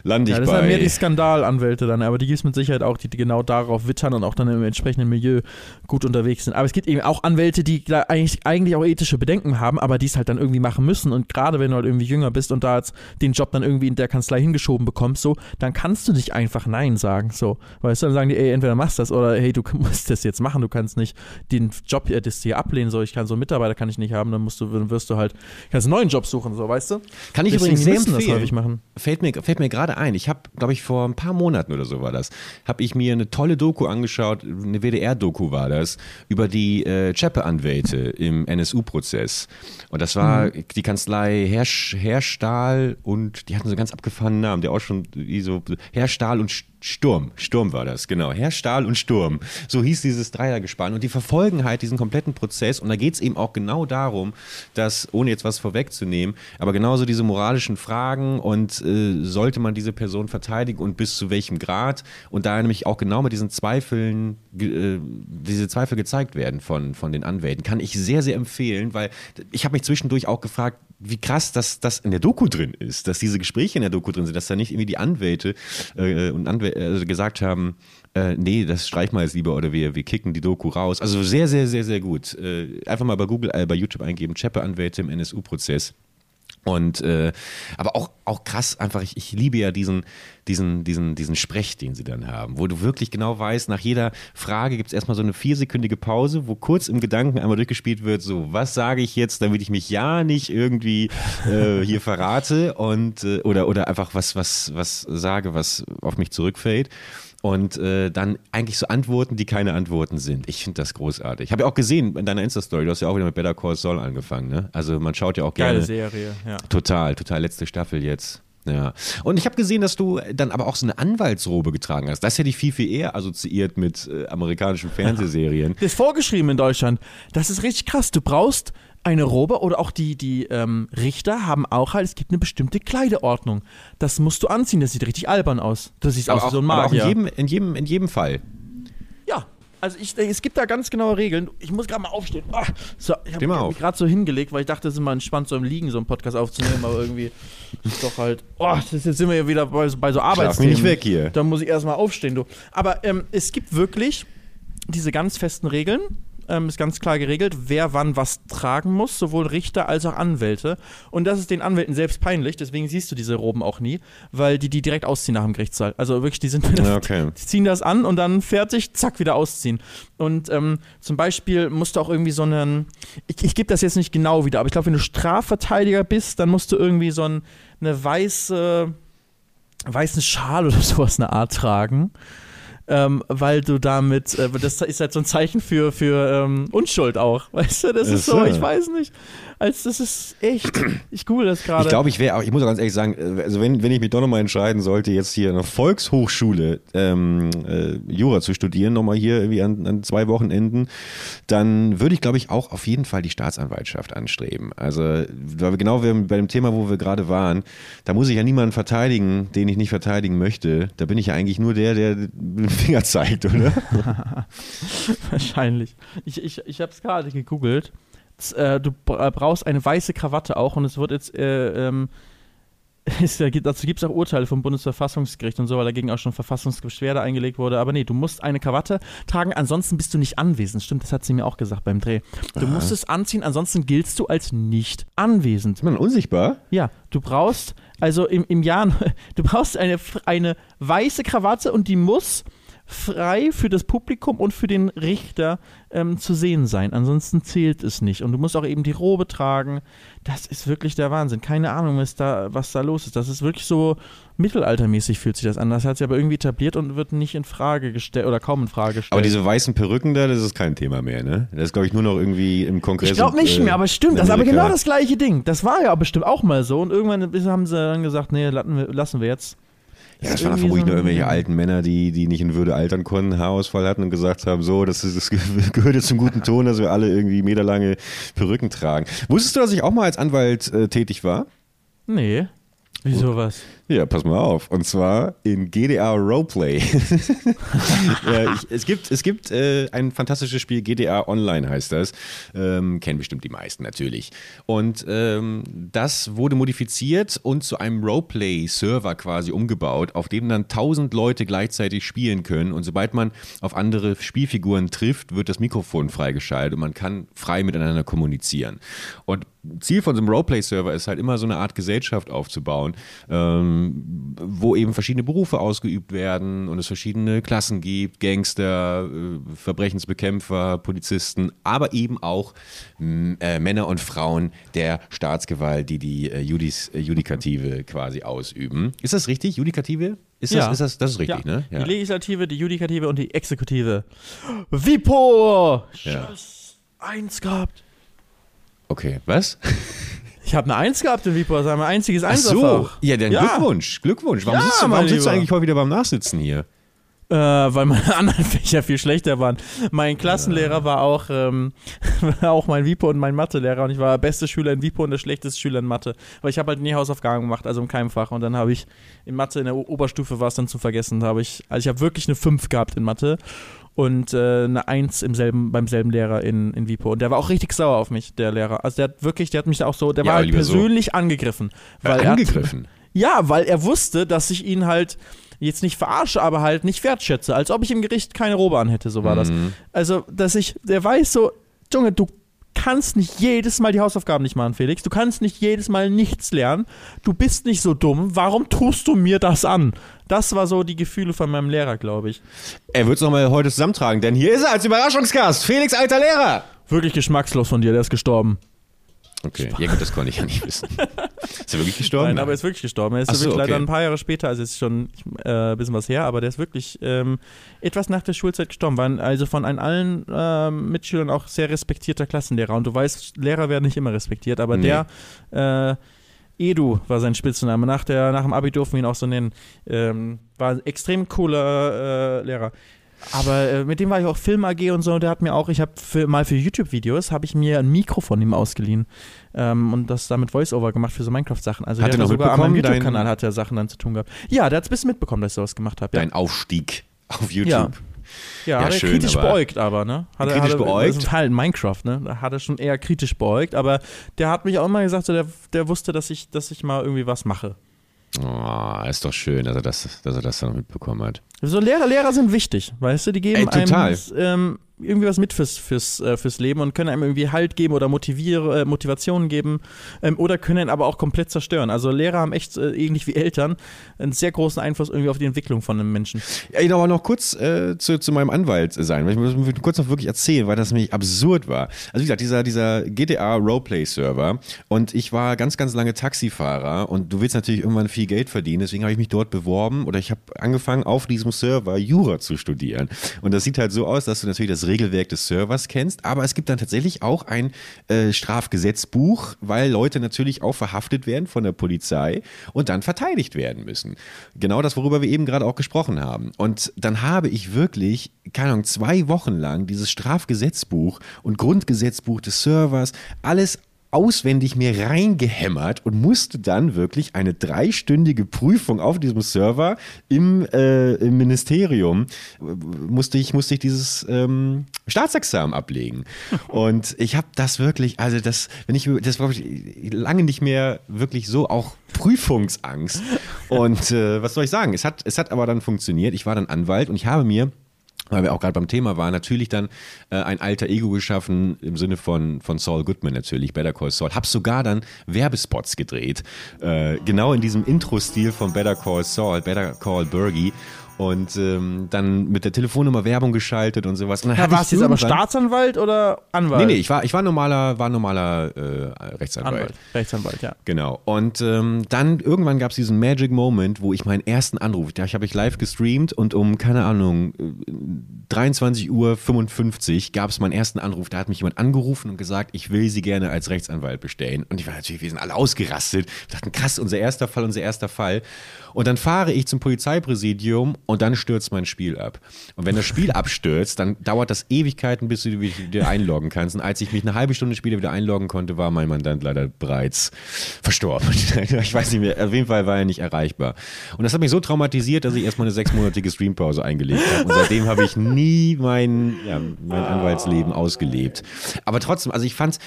lande ich ja, das bei. sind mehr die Skandalanwälte dann, aber die gibt es mit Sicherheit auch, die, genau darauf wittern und auch dann im entsprechenden Milieu gut unterwegs sind. Aber es gibt eben auch Anwälte, die eigentlich, eigentlich auch ethische Bedenken haben, aber die es halt dann irgendwie machen müssen. Und gerade wenn du halt irgendwie jünger bist und da jetzt den Job dann irgendwie in der Kanzlei hingeschoben bekommst, so, dann kannst du nicht einfach Nein sagen. So, weißt du, dann sagen die, ey, entweder machst du das oder hey, du musst das jetzt machen, du kannst nicht den Job äh, das hier ablehnen, so, ich kann so einen Mitarbeiter kann ich nicht haben, dann musst du, dann wirst du halt, kannst einen neuen Job suchen, so, weißt du? Kann ich Deswegen übrigens sehr müssen das empfehlen. häufig machen. Fällt mir, fällt mir gerade ein. Ich habe, glaube ich, vor ein paar Monaten oder so war das, habe ich mir eine tolle Doku angeschaut, eine WDR-Doku war das, über die äh, Cheppe-Anwälte im NSU-Prozess. Und das war Mhm. die Kanzlei Herr, Herrstahl und die hatten so einen ganz abgefahrenen Namen, der auch schon wie so Herrstahl und Sturm. Sturm war das, genau. Herr Stahl und Sturm. So hieß dieses Dreiergespann. Und die verfolgen halt diesen kompletten Prozess. Und da geht es eben auch genau darum, dass, ohne jetzt was vorwegzunehmen, aber genauso diese moralischen Fragen und äh, sollte man diese Person verteidigen und bis zu welchem Grad. Und da nämlich auch genau mit diesen Zweifeln, äh, diese Zweifel gezeigt werden von, von den Anwälten, kann ich sehr, sehr empfehlen, weil ich habe mich zwischendurch auch gefragt, wie krass, dass das in der Doku drin ist, dass diese Gespräche in der Doku drin sind, dass da nicht irgendwie die Anwälte äh, und Anwälte also gesagt haben, äh, nee, das streichen wir jetzt lieber oder wir, wir kicken die Doku raus. Also sehr, sehr, sehr, sehr gut. Äh, einfach mal bei Google, äh, bei YouTube eingeben, Cheppe-Anwälte im NSU-Prozess. Und äh, aber auch, auch krass, einfach, ich, ich liebe ja diesen, diesen, diesen, diesen Sprech, den sie dann haben, wo du wirklich genau weißt, nach jeder Frage gibt es erstmal so eine viersekündige Pause, wo kurz im Gedanken einmal durchgespielt wird, so, was sage ich jetzt, damit ich mich ja nicht irgendwie äh, hier verrate und äh, oder, oder einfach was, was, was sage, was auf mich zurückfällt und äh, dann eigentlich so Antworten, die keine Antworten sind. Ich finde das großartig. Ich habe ja auch gesehen in deiner Insta-Story, du hast ja auch wieder mit Better Call Saul angefangen, ne? Also man schaut ja auch gerne. Geile Serie, ja. Total, total. Letzte Staffel jetzt. Ja. Und ich habe gesehen, dass du dann aber auch so eine Anwaltsrobe getragen hast. Das hätte ich viel, viel eher assoziiert mit äh, amerikanischen Fernsehserien. Das ist vorgeschrieben in Deutschland. Das ist richtig krass. Du brauchst eine Robe oder auch die, die ähm, Richter haben auch halt, es gibt eine bestimmte Kleideordnung. Das musst du anziehen, das sieht richtig albern aus. Das sieht aus wie so ein aber auch in Magier. jedem, in, jedem, in jedem Fall. Ja, also ich, es gibt da ganz genaue Regeln. Ich muss gerade mal aufstehen. Ah, so, ich habe mich gerade so hingelegt, weil ich dachte, es ist immer entspannt, so im Liegen so einen Podcast aufzunehmen, aber irgendwie ist doch halt. Oh, das ist, jetzt sind wir ja wieder bei, so- bei so Schlaf Arbeitsthemen. mich nicht weg hier. Da muss ich erstmal aufstehen, du. Aber ähm, es gibt wirklich diese ganz festen Regeln. Ähm, ist ganz klar geregelt, wer wann was tragen muss, sowohl Richter als auch Anwälte. Und das ist den Anwälten selbst peinlich, deswegen siehst du diese Roben auch nie, weil die die direkt ausziehen nach dem Gerichtssaal. Also wirklich, die sind *laughs* Ja, okay. die ziehen das an und dann fertig, zack, wieder ausziehen. Und ähm, zum Beispiel musst du auch irgendwie so einen, ich, ich gebe das jetzt nicht genau wieder, aber ich glaube, wenn du Strafverteidiger bist, dann musst du irgendwie so ein, eine weiße, weißen Schal oder *laughs* sowas eine Art tragen. Ähm, weil du damit, äh, das ist halt so ein Zeichen für, für ähm, Unschuld auch, *laughs* weißt du, das ist so, ich weiß nicht, als das ist echt, ich google das gerade. Ich glaube, ich wäre auch, ich muss auch ganz ehrlich sagen, äh, also wenn, wenn ich mich doch nochmal entscheiden sollte, jetzt hier in einer Volkshochschule ähm, äh, Jura zu studieren, nochmal hier irgendwie an, an zwei Wochenenden, dann würde ich, glaube ich, auch auf jeden Fall die Staatsanwaltschaft anstreben. Also, weil wir genau bei dem Thema, wo wir gerade waren, da muss ich ja niemanden verteidigen, den ich nicht verteidigen möchte. Da bin ich ja eigentlich nur der, der dem Finger zeigt, oder? *laughs* Wahrscheinlich. Ich, ich, ich habe es gerade gegoogelt. Äh, du bra- brauchst eine weiße Krawatte auch und es wird jetzt, äh, ähm, *laughs* gibt- dazu gibt es auch Urteile vom Bundesverfassungsgericht und so, weil dagegen auch schon Verfassungsbeschwerde eingelegt wurde. Aber nee, du musst eine Krawatte tragen, ansonsten bist du nicht anwesend. Stimmt, das hat sie mir auch gesagt beim Dreh. Du musst es anziehen, ansonsten giltst du als nicht anwesend. Ist man unsichtbar? Ja, du brauchst, also im, im Jahr, *laughs* du brauchst eine, eine weiße Krawatte und die muss frei für das Publikum und für den Richter ähm, zu sehen sein. Ansonsten zählt es nicht. Und du musst auch eben die Robe tragen. Das ist wirklich der Wahnsinn. Keine Ahnung, was da, was da los ist. Das ist wirklich so mittelaltermäßig fühlt sich das an. Das hat sich aber irgendwie etabliert und wird nicht in Frage gestellt oder kaum in Frage gestellt. Aber diese weißen Perücken da, das ist kein Thema mehr, ne? Das ist, glaube ich, nur noch irgendwie im Kongress. Ich glaube nicht äh, mehr, aber stimmt. Das ist aber genau das gleiche Ding. Das war ja bestimmt auch mal so. Und irgendwann haben sie dann gesagt, nee, lassen wir jetzt. Ja, das waren irgendwie vermutlich so nur irgendwelche alten Männer, die, die nicht in Würde altern konnten, Haarausfall hatten und gesagt haben, so, das, ist, das *laughs* gehört jetzt zum guten Ton, dass wir alle irgendwie meterlange Perücken tragen. Wusstest du, dass ich auch mal als Anwalt äh, tätig war? Nee. Wieso was? Ja, pass mal auf. Und zwar in GDR Roleplay. *laughs* ja, ich, es gibt, es gibt äh, ein fantastisches Spiel, GDR Online heißt das. Ähm, kennen bestimmt die meisten natürlich. Und ähm, das wurde modifiziert und zu einem Roleplay-Server quasi umgebaut, auf dem dann tausend Leute gleichzeitig spielen können. Und sobald man auf andere Spielfiguren trifft, wird das Mikrofon freigeschaltet und man kann frei miteinander kommunizieren. Und Ziel von so einem Roleplay-Server ist halt immer so eine Art Gesellschaft aufzubauen, ähm, wo eben verschiedene Berufe ausgeübt werden und es verschiedene Klassen gibt, Gangster, äh, Verbrechensbekämpfer, Polizisten, aber eben auch äh, Männer und Frauen der Staatsgewalt, die die äh, Judis, äh, Judikative quasi ausüben. Ist das richtig? Judikative? Ist das, ja. ist das, das ist richtig, ja. ne? Ja. Die Legislative, die Judikative und die Exekutive. Vipo! Ja. Eins gehabt. Okay, was? Ich habe eine Eins gehabt in Vipo, das war mein einziges Ach Einserfach. so, ja, dann Ja. Glückwunsch, Glückwunsch. Warum, Ja, sitzt, du, warum sitzt du eigentlich heute wieder beim Nachsitzen hier? Äh, weil meine *laughs* anderen Fächer viel schlechter waren. Mein Klassenlehrer war auch, ähm, *laughs* auch mein Vipo und mein Mathelehrer und ich war der beste Schüler in Vipo und der schlechteste Schüler in Mathe. Weil ich habe halt nie Hausaufgaben gemacht, also in keinem Fach. Und dann habe ich in Mathe in der Oberstufe war es dann zu vergessen. Da habe ich, also ich habe wirklich eine 5 gehabt in Mathe und äh, eine 1 im selben, beim selben Lehrer in, in Vipo. Und der war auch richtig sauer auf mich, der Lehrer. Also der hat wirklich, der hat mich auch so, der Ja, war halt lieber so. persönlich angegriffen. Weil Äh, er hat- angegriffen. ja, weil er wusste, dass ich ihn halt jetzt nicht verarsche, aber halt nicht wertschätze, als ob ich im Gericht keine Robe an hätte, so war das. Mhm. Also, dass ich, der weiß so, Junge, du kannst nicht jedes Mal die Hausaufgaben nicht machen, Felix. Du kannst nicht jedes Mal nichts lernen. Du bist nicht so dumm. Warum tust du mir das an? Das war so die Gefühle von meinem Lehrer, glaube ich. Er wird es nochmal heute zusammentragen, denn hier ist er als Überraschungsgast. Felix, alter Lehrer. Wirklich geschmackslos von dir, der ist gestorben. Okay, ja gut, das konnte ich ja nicht wissen. Ist er wirklich gestorben? Nein, aber er ist wirklich gestorben. Er ist Ach so, wirklich leider okay. ein paar Jahre später, also ist schon äh, ein bisschen was her, aber der ist wirklich ähm, etwas nach der Schulzeit gestorben. War also von allen ähm, Mitschülern auch sehr respektierter Klassenlehrer. Und du weißt, Lehrer werden nicht immer respektiert, aber Nee. der äh, Edu war sein Spitzname. Nach, der, nach dem Abi durften wir ihn auch so nennen. Ähm, war ein extrem cooler äh, Lehrer. Aber äh, mit dem war ich auch Film AG und so. Und der hat mir auch, ich habe für, mal für YouTube-Videos, habe ich mir ein Mikro von ihm ausgeliehen ähm, und das damit Voice-Over gemacht für so Minecraft-Sachen. Also Hat der er hat noch sogar an meinem YouTube-Kanal hat er Sachen dann zu tun gehabt. Ja, der hat es ein bisschen mitbekommen, dass ich sowas gemacht habe. Ja, Dein Aufstieg auf YouTube. Ja. ja, Ja, hat er schön, kritisch aber- beäugt, aber, ne? Hat er, Kritisch er, beäugt? Das ist halt Minecraft, ne? Da hat er schon eher kritisch beäugt, aber der hat mich auch immer gesagt, so, der, der wusste, dass ich, dass ich mal irgendwie was mache. Oh, ist doch schön, dass er das, dass er das dann noch mitbekommen hat. So Lehrer, Lehrer sind wichtig, weißt du, die geben Ey, total. einem ähm, irgendwie was mit fürs, fürs, äh, fürs Leben und können einem irgendwie Halt geben oder motiviere, äh, Motivation geben ähm, oder können aber auch komplett zerstören. Also Lehrer haben echt, äh, ähnlich wie Eltern, einen sehr großen Einfluss irgendwie auf die Entwicklung von einem Menschen. Ja, ich aber noch kurz äh, zu, zu meinem Anwalt sein, weil ich muss kurz noch wirklich erzählen, weil das nämlich absurd war. Also wie gesagt, dieser, dieser GTA Roleplay Server und ich war ganz, ganz lange Taxifahrer und du willst natürlich irgendwann viel Geld verdienen, deswegen habe ich mich dort beworben oder ich habe angefangen auf diesem Server Jura zu studieren. Und das sieht halt so aus, dass du natürlich das Regelwerk des Servers kennst, aber es gibt dann tatsächlich auch ein äh, Strafgesetzbuch, weil Leute natürlich auch verhaftet werden von der Polizei und dann verteidigt werden müssen. Genau das, worüber wir eben gerade auch gesprochen haben. Und dann habe ich wirklich, keine Ahnung, zwei Wochen lang dieses Strafgesetzbuch und Grundgesetzbuch des Servers, alles auswendig mir reingehämmert und musste dann wirklich eine dreistündige Prüfung auf diesem Server im, äh, im Ministerium äh, musste ich musste ich dieses ähm, Staatsexamen ablegen. *laughs* Und ich habe das wirklich also das wenn ich das war ich lange nicht mehr wirklich so auch Prüfungsangst. *laughs* Und äh, was soll ich sagen? Es hat es hat aber dann funktioniert. Ich war dann Anwalt und ich habe mir weil wir auch gerade beim Thema waren, natürlich dann äh, ein alter Ego geschaffen im Sinne von, von Saul Goodman natürlich, Better Call Saul. Hab sogar dann Werbespots gedreht, äh, genau in diesem Intro-Stil von Better Call Saul, Better Call Bergie und ähm, dann mit der Telefonnummer Werbung geschaltet und sowas. Und dann Ja, warst du jetzt aber Staatsanwalt oder Anwalt? Nee, nee, ich war, ich war normaler, war normaler äh, Rechtsanwalt. Anwalt, Rechtsanwalt, ja. Genau. Und ähm, dann irgendwann gab es diesen Magic Moment, wo ich meinen ersten Anruf, da habe ich live gestreamt und um, keine Ahnung, äh, 23 Uhr 55 gab es meinen ersten Anruf. Da hat mich jemand angerufen und gesagt, ich will Sie gerne als Rechtsanwalt bestellen. Und ich war natürlich, wir sind alle ausgerastet. Wir dachten, krass, unser erster Fall, unser erster Fall. Und dann fahre ich zum Polizeipräsidium und dann stürzt mein Spiel ab. Und wenn das Spiel abstürzt, dann dauert das Ewigkeiten, bis du dich wieder einloggen kannst. Und als ich mich eine halbe Stunde später wieder einloggen konnte, war mein Mandant leider bereits verstorben. *laughs* Ich weiß nicht mehr, auf jeden Fall war er nicht erreichbar. Und das hat mich so traumatisiert, dass ich erstmal eine sechsmonatige Streampause eingelegt habe. Und seitdem habe ich nie mein, ja, mein Anwaltsleben ausgelebt. Aber trotzdem, also ich fand's,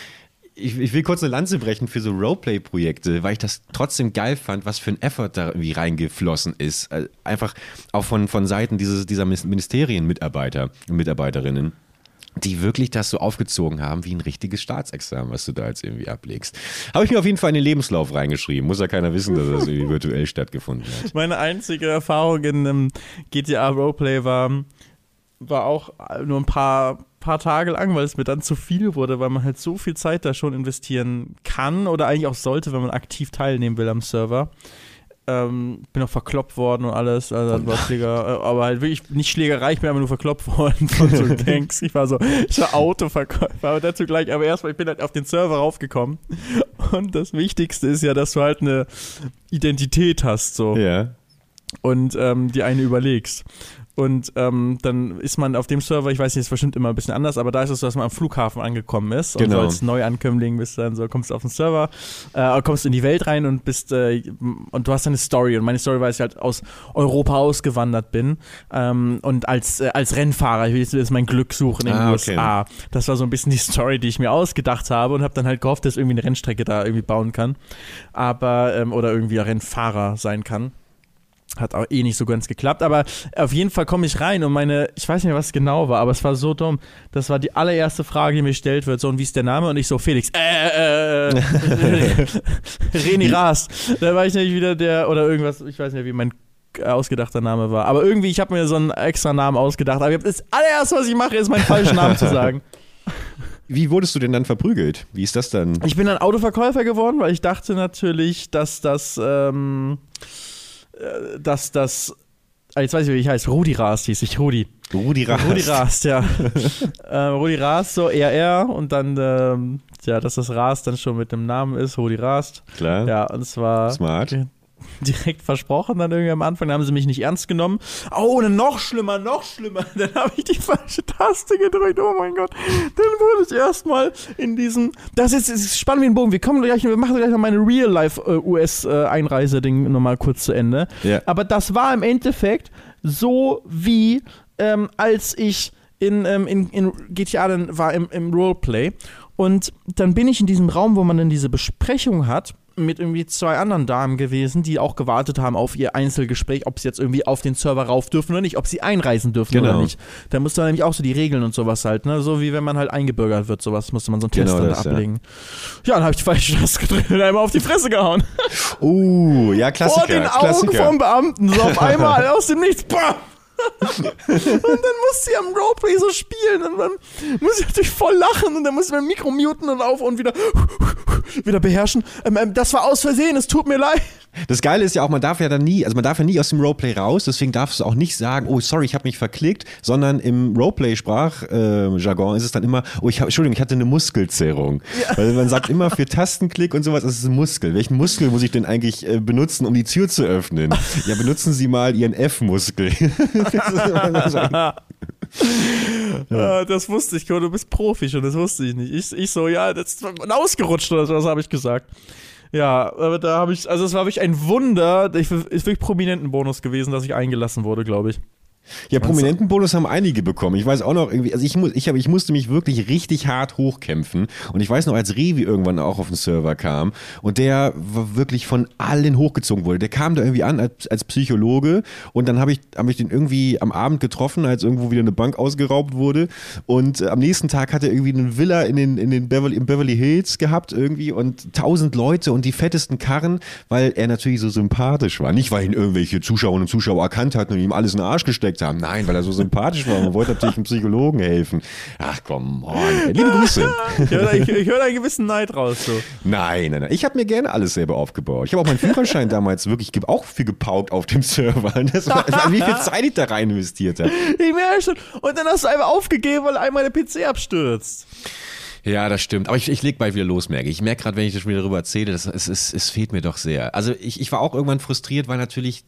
ich, ich, will kurz eine Lanze brechen für so Roleplay-Projekte, weil ich das trotzdem geil fand, was für ein Effort da irgendwie reingeflossen ist. Äh, einfach auch von, von Seiten dieses, dieser Ministerien-Mitarbeiter und Mitarbeiterinnen die wirklich das so aufgezogen haben wie ein richtiges Staatsexamen, was du da jetzt irgendwie ablegst. Habe ich mir auf jeden Fall in den Lebenslauf reingeschrieben. Muss ja keiner wissen, dass das irgendwie virtuell stattgefunden hat. *laughs* Meine einzige Erfahrung in einem GTA Roleplay war, war auch nur ein paar paar Tage lang, weil es mir dann zu viel wurde, weil man halt so viel Zeit da schon investieren kann oder eigentlich auch sollte, wenn man aktiv teilnehmen will am Server. Ähm, bin auch verkloppt worden und alles, also war Schläger, äh, aber halt wirklich nicht Schlägerei, ich bin einfach nur verkloppt *laughs* worden von so *laughs* Tanks. Ich war so, ich war Autoverkäufer, *laughs* aber dazu gleich, aber erstmal, ich bin halt auf den Server raufgekommen und das Wichtigste ist ja, dass du halt eine Identität hast, so. Ja. Und ähm, die eine überlegst. Und ähm, dann ist man auf dem Server, ich weiß nicht, ist bestimmt immer ein bisschen anders, aber da ist es so, dass man am Flughafen angekommen ist. Genau. Und so als Neuankömmling bist du dann so, kommst du auf den Server, äh, kommst in die Welt rein und bist äh, und du hast eine Story. Und meine Story war, dass ich halt aus Europa ausgewandert bin ähm, und als, äh, als Rennfahrer, ich will jetzt mein Glück suchen in den ah, USA. Okay. Das war so ein bisschen die Story, die ich mir ausgedacht habe und habe dann halt gehofft, dass irgendwie eine Rennstrecke da irgendwie bauen kann. Aber, ähm, oder irgendwie ein Rennfahrer sein kann. Hat auch eh nicht so ganz geklappt, aber auf jeden Fall komme ich rein und meine, ich weiß nicht, was genau war, aber es war so dumm. Das war die allererste Frage, die mir gestellt wird, so, und wie ist der Name? Und ich so, Felix, äh, äh, äh *laughs* Reni Rast. Da war ich nämlich wieder der, oder irgendwas, ich weiß nicht, wie mein ausgedachter Name war. Aber irgendwie, ich habe mir so einen extra Namen ausgedacht, aber das allererste, was ich mache, ist meinen falschen Namen zu sagen. *laughs* Wie wurdest du denn dann verprügelt? Wie ist das dann? Ich bin dann Autoverkäufer geworden, weil ich dachte natürlich, dass das, ähm, äh, dass das, ah, jetzt weiß ich, wie ich heiße, Rudi Rast hieß ich, Rudi. Rudi Rast. Rudi Rast, ja. *laughs* äh, Rudi Rast, so RR und dann, ähm, ja, dass das Rast dann schon mit dem Namen ist, Rudi Rast. Klar. Ja, und zwar. Smart *laughs* direkt versprochen dann irgendwie am Anfang, da haben sie mich nicht ernst genommen. Oh, und noch schlimmer, noch schlimmer. *laughs* Dann habe ich die falsche Taste gedrückt. Oh mein Gott. Dann wurde ich erstmal in diesem, das ist, ist spannend wie ein Bogen. Wir kommen gleich, wir machen gleich noch meine Real-Life-US-Einreise-Ding äh, nochmal kurz zu Ende. Ja. Aber das war im Endeffekt so wie, ähm, als ich in, ähm, in, in GTA dann war im, im Roleplay und dann bin ich in diesem Raum, wo man dann diese Besprechung hat mit irgendwie zwei anderen Damen gewesen, die auch gewartet haben auf ihr Einzelgespräch, ob sie jetzt irgendwie auf den Server rauf dürfen oder nicht, ob sie einreisen dürfen genau. oder nicht. Da musste man nämlich auch so die Regeln und sowas halt, ne? So wie wenn man halt eingebürgert wird, sowas musste man so einen Test genau dann das, ablegen. Ja, ja dann habe ich die falsche Taste gedrückt und einmal auf die Fresse gehauen. Uh, ja, Klassiker. Vor den Augen Klassiker. vom Beamten, so auf einmal *laughs* aus dem Nichts. Bam! *laughs* und dann muss sie am Roleplay so spielen und dann muss ich natürlich voll lachen und dann muss ich mein Mikro muten und auf und wieder, wieder beherrschen. Ähm, ähm, das war aus Versehen, es tut mir leid. Das Geile ist ja auch, man darf ja dann nie, also man darf ja nie aus dem Roleplay raus, deswegen darfst du auch nicht sagen, oh sorry, ich habe mich verklickt, sondern im Roleplay-Sprachjargon ist es dann immer, oh ich hab, Entschuldigung, ich hatte eine Muskelzerrung. Ja. Weil man sagt immer für Tastenklick und sowas, das ist ein Muskel. Welchen Muskel muss ich denn eigentlich äh, benutzen, um die Tür zu öffnen? ja, benutzen Sie mal Ihren F-Muskel. *laughs* ja. *laughs* Das wusste ich, du bist Profi schon, das wusste ich nicht. Ich, ich so, ja, das ist ausgerutscht oder so, habe ich gesagt. Ja, aber da habe ich, also es war wirklich ein Wunder, ich, ist wirklich prominenten Bonus gewesen, dass ich eingelassen wurde, glaube ich. Ja, Prominentenbonus haben einige bekommen. Ich weiß auch noch irgendwie, also ich, muss, ich, hab, ich musste mich wirklich richtig hart hochkämpfen. Und ich weiß noch, als Revi irgendwann auch auf den Server kam und der wirklich von allen hochgezogen wurde. Der kam da irgendwie an als, als Psychologe und dann habe ich, hab ich den irgendwie am Abend getroffen, als irgendwo wieder eine Bank ausgeraubt wurde. Und äh, am nächsten Tag hat er irgendwie eine Villa in den, in den Beverly, in Beverly Hills gehabt irgendwie und tausend Leute und die fettesten Karren, weil er natürlich so sympathisch war. Nicht, weil ihn irgendwelche Zuschauerinnen und Zuschauer erkannt hatten und ihm alles in den Arsch gesteckt gezeigt haben. Nein, weil er so sympathisch war. Man wollte natürlich einem Psychologen helfen. Ach komm, on. liebe Grüße. Ich höre, ich höre einen gewissen Neid raus. So. Nein, nein, nein. Ich habe mir gerne alles selber aufgebaut. Ich habe auch meinen Führerschein damals wirklich auch viel gepaukt auf dem Server. *laughs* Das war, wie viel Zeit ich da rein investiert habe. Ich merke schon. Und dann hast du einfach aufgegeben, weil einmal der PC abstürzt. Ja, das stimmt. Aber ich, ich leg bald wieder los, merke ich. Ich merke gerade, wenn ich das schon wieder darüber erzähle, das, es, es, es fehlt mir doch sehr. Also ich, ich war auch irgendwann frustriert, weil natürlich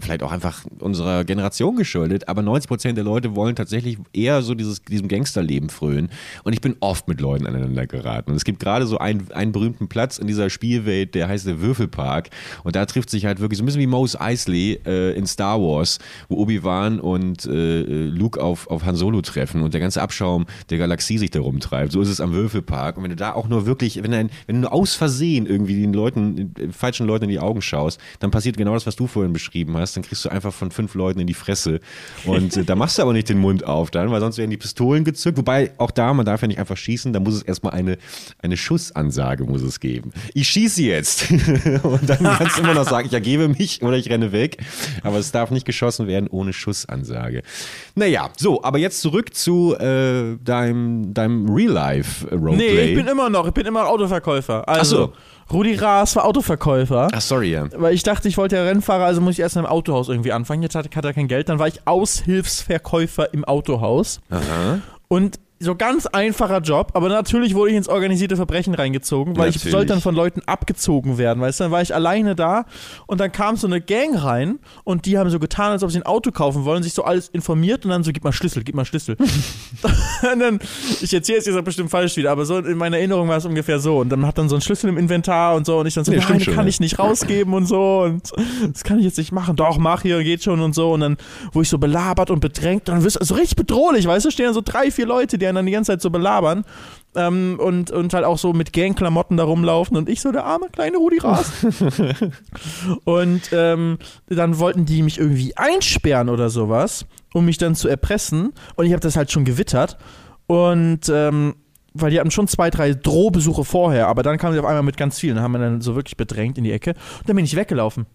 vielleicht auch einfach unserer Generation geschuldet, aber 90 Prozent der Leute wollen tatsächlich eher so dieses, diesem Gangsterleben frönen. Und ich bin oft mit Leuten aneinander geraten. Und es gibt gerade so einen, einen berühmten Platz in dieser Spielwelt, der heißt der Würfelpark. Und da trifft sich halt wirklich so ein bisschen wie Mose Eisley äh, in Star Wars, wo Obi-Wan und äh, Luke auf, auf Han Solo treffen und der ganze Abschaum der Galaxie sich da rumtreibt. So ist es am Würfelpark. Und wenn du da auch nur wirklich, wenn, ein, wenn du nur aus Versehen irgendwie den Leuten, den falschen Leuten in die Augen schaust, dann passiert genau das, was du vorhin beschrieben hast, dann kriegst du einfach von fünf Leuten in die Fresse. Und äh, da machst du aber nicht den Mund auf dann, weil sonst werden die Pistolen gezückt. Wobei auch da, man darf ja nicht einfach schießen, da muss es erstmal eine, eine Schussansage muss es geben. Ich schieße jetzt. *laughs* und dann kannst du immer noch sagen, ich ergebe mich oder ich renne weg. Aber es darf nicht geschossen werden ohne Schussansage. Naja, so, aber jetzt zurück zu äh, deinem, deinem Real-Life-Roleplay. Nee, ich bin immer noch, ich bin immer Autoverkäufer. Also, so. Rudi Raas war Autoverkäufer. Ach, sorry, ja. Weil ich dachte, ich wollte ja Rennfahrer, also muss ich erst in einem Autohaus irgendwie anfangen. Jetzt hat, hat er kein Geld. Dann war ich Aushilfsverkäufer im Autohaus. Aha. Und so ganz einfacher Job, aber natürlich wurde ich ins organisierte Verbrechen reingezogen, weil natürlich. ich sollte dann von Leuten abgezogen werden, weißt du? Dann war ich alleine da und dann kam so eine Gang rein und die haben so getan, als ob sie ein Auto kaufen wollen, sich so alles informiert und dann so, gib mal Schlüssel, gib mal Schlüssel. *laughs* und dann, ich erzähle es jetzt bestimmt falsch wieder, aber so in meiner Erinnerung war es ungefähr so und dann hat dann so ein Schlüssel im Inventar und so und ich dann so, nee, nein, kann ich nicht rausgeben und so und das kann ich jetzt nicht machen. Doch, mach hier, geht schon und so und dann, wo ich so belabert und bedrängt, dann wirst du so richtig bedrohlich, weißt du, stehen dann so drei, vier Leute, die die einen dann die ganze Zeit so belabern ähm, und, und halt auch so mit Gangklamotten da rumlaufen und ich so der arme kleine Rudi Ras. *laughs* und ähm, dann wollten die mich irgendwie einsperren oder sowas, um mich dann zu erpressen und ich habe das halt schon gewittert und ähm, weil die hatten schon zwei, drei Drohbesuche vorher, aber dann kamen sie auf einmal mit ganz vielen, haben wir dann so wirklich bedrängt in die Ecke und dann bin ich weggelaufen.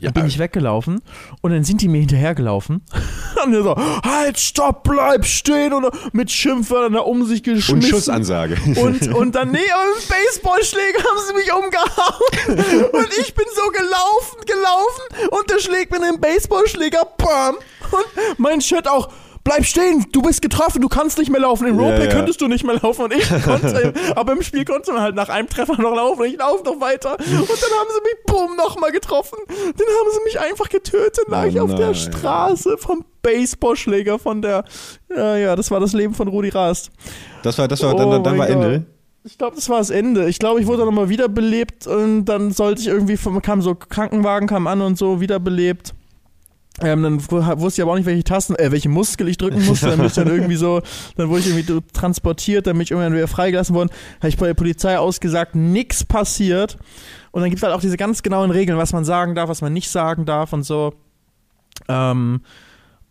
Ja. Dann bin ich weggelaufen und dann sind die mir hinterhergelaufen. *laughs* und dann so, halt, stopp, bleib stehen und mit Schimpfwörtern da um sich geschmissen. Und Schussansage. Und, und dann, *laughs* nee, mit Baseballschläger haben sie mich umgehauen. und ich bin so gelaufen, gelaufen und der schlägt mir den Baseballschläger, bam. Und mein Shirt auch, bleib stehen, du bist getroffen, du kannst nicht mehr laufen. Im Roleplay ja, ja. könntest du nicht mehr laufen und ich *laughs* konnte, aber im Spiel konnte man halt nach einem Treffer noch laufen und ich laufe noch weiter. Und dann haben sie mich, bumm, nochmal getroffen. Dann haben sie mich einfach getötet, lag oh ich auf nein. der Straße vom Baseballschläger von der, ja, ja, das war das Leben von Rudi Rast. Das war, das war, dann, dann, dann war Ende. Ich glaube, das war das Ende. Ich glaube, ich wurde nochmal wiederbelebt und dann sollte ich irgendwie, kam so Krankenwagen, kam an und so, wiederbelebt. Ähm, dann wusste ich aber auch nicht, welche Tasten, äh, welche Muskel ich drücken musste. Dann bin ich dann irgendwie so, dann wurde ich irgendwie transportiert, dann bin ich irgendwann wieder freigelassen worden. Habe ich bei der Polizei ausgesagt, nichts passiert. Und dann gibt es halt auch diese ganz genauen Regeln, was man sagen darf, was man nicht sagen darf und so. Ähm,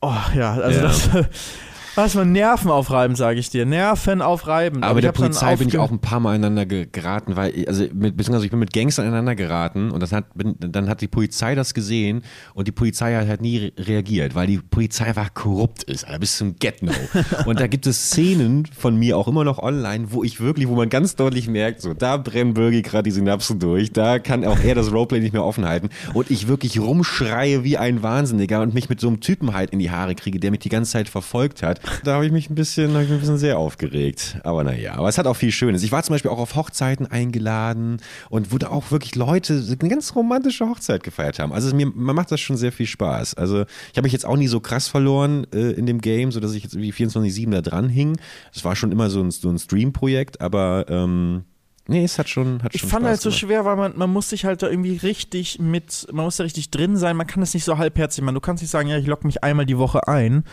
oh ja, also ja. das. *laughs* Was für Nerven aufreiben, sage ich dir. Nerven aufreiben. Aber, Aber der Polizei bin ich auch ein paar Mal ineinander geraten, weil, also, mit, beziehungsweise ich bin mit Gangstern ineinander geraten und das hat, bin, dann hat die Polizei das gesehen und die Polizei hat halt nie reagiert, weil die Polizei einfach korrupt ist, Alter, bis zum Get-No. *laughs* und da gibt es Szenen von mir auch immer noch online, wo ich wirklich, wo man ganz deutlich merkt, so, da brennen Birgi gerade die Synapsen durch, da kann auch er das Roleplay nicht mehr offen halten und ich wirklich rumschreie wie ein Wahnsinniger und mich mit so einem Typen halt in die Haare kriege, der mich die ganze Zeit verfolgt hat da habe ich mich ein bisschen, ich ein bisschen sehr aufgeregt. Aber naja, aber es hat auch viel Schönes. Ich war zum Beispiel auch auf Hochzeiten eingeladen und wurde auch wirklich Leute eine ganz romantische Hochzeit gefeiert haben. Also mir, man macht das schon sehr viel Spaß. Also ich habe mich jetzt auch nie so krass verloren äh, in dem Game, sodass ich jetzt irgendwie 24-7 da dran hing. Es war schon immer so ein, so ein Stream-Projekt, aber ähm, Nee, es hat schon, hat ich schon fand Spaß halt so gemacht. schwer, weil man, man muss sich halt da irgendwie richtig mit, man muss da richtig drin sein, man kann das nicht so halbherzig machen. Du kannst nicht sagen, ja, ich logge mich einmal die Woche ein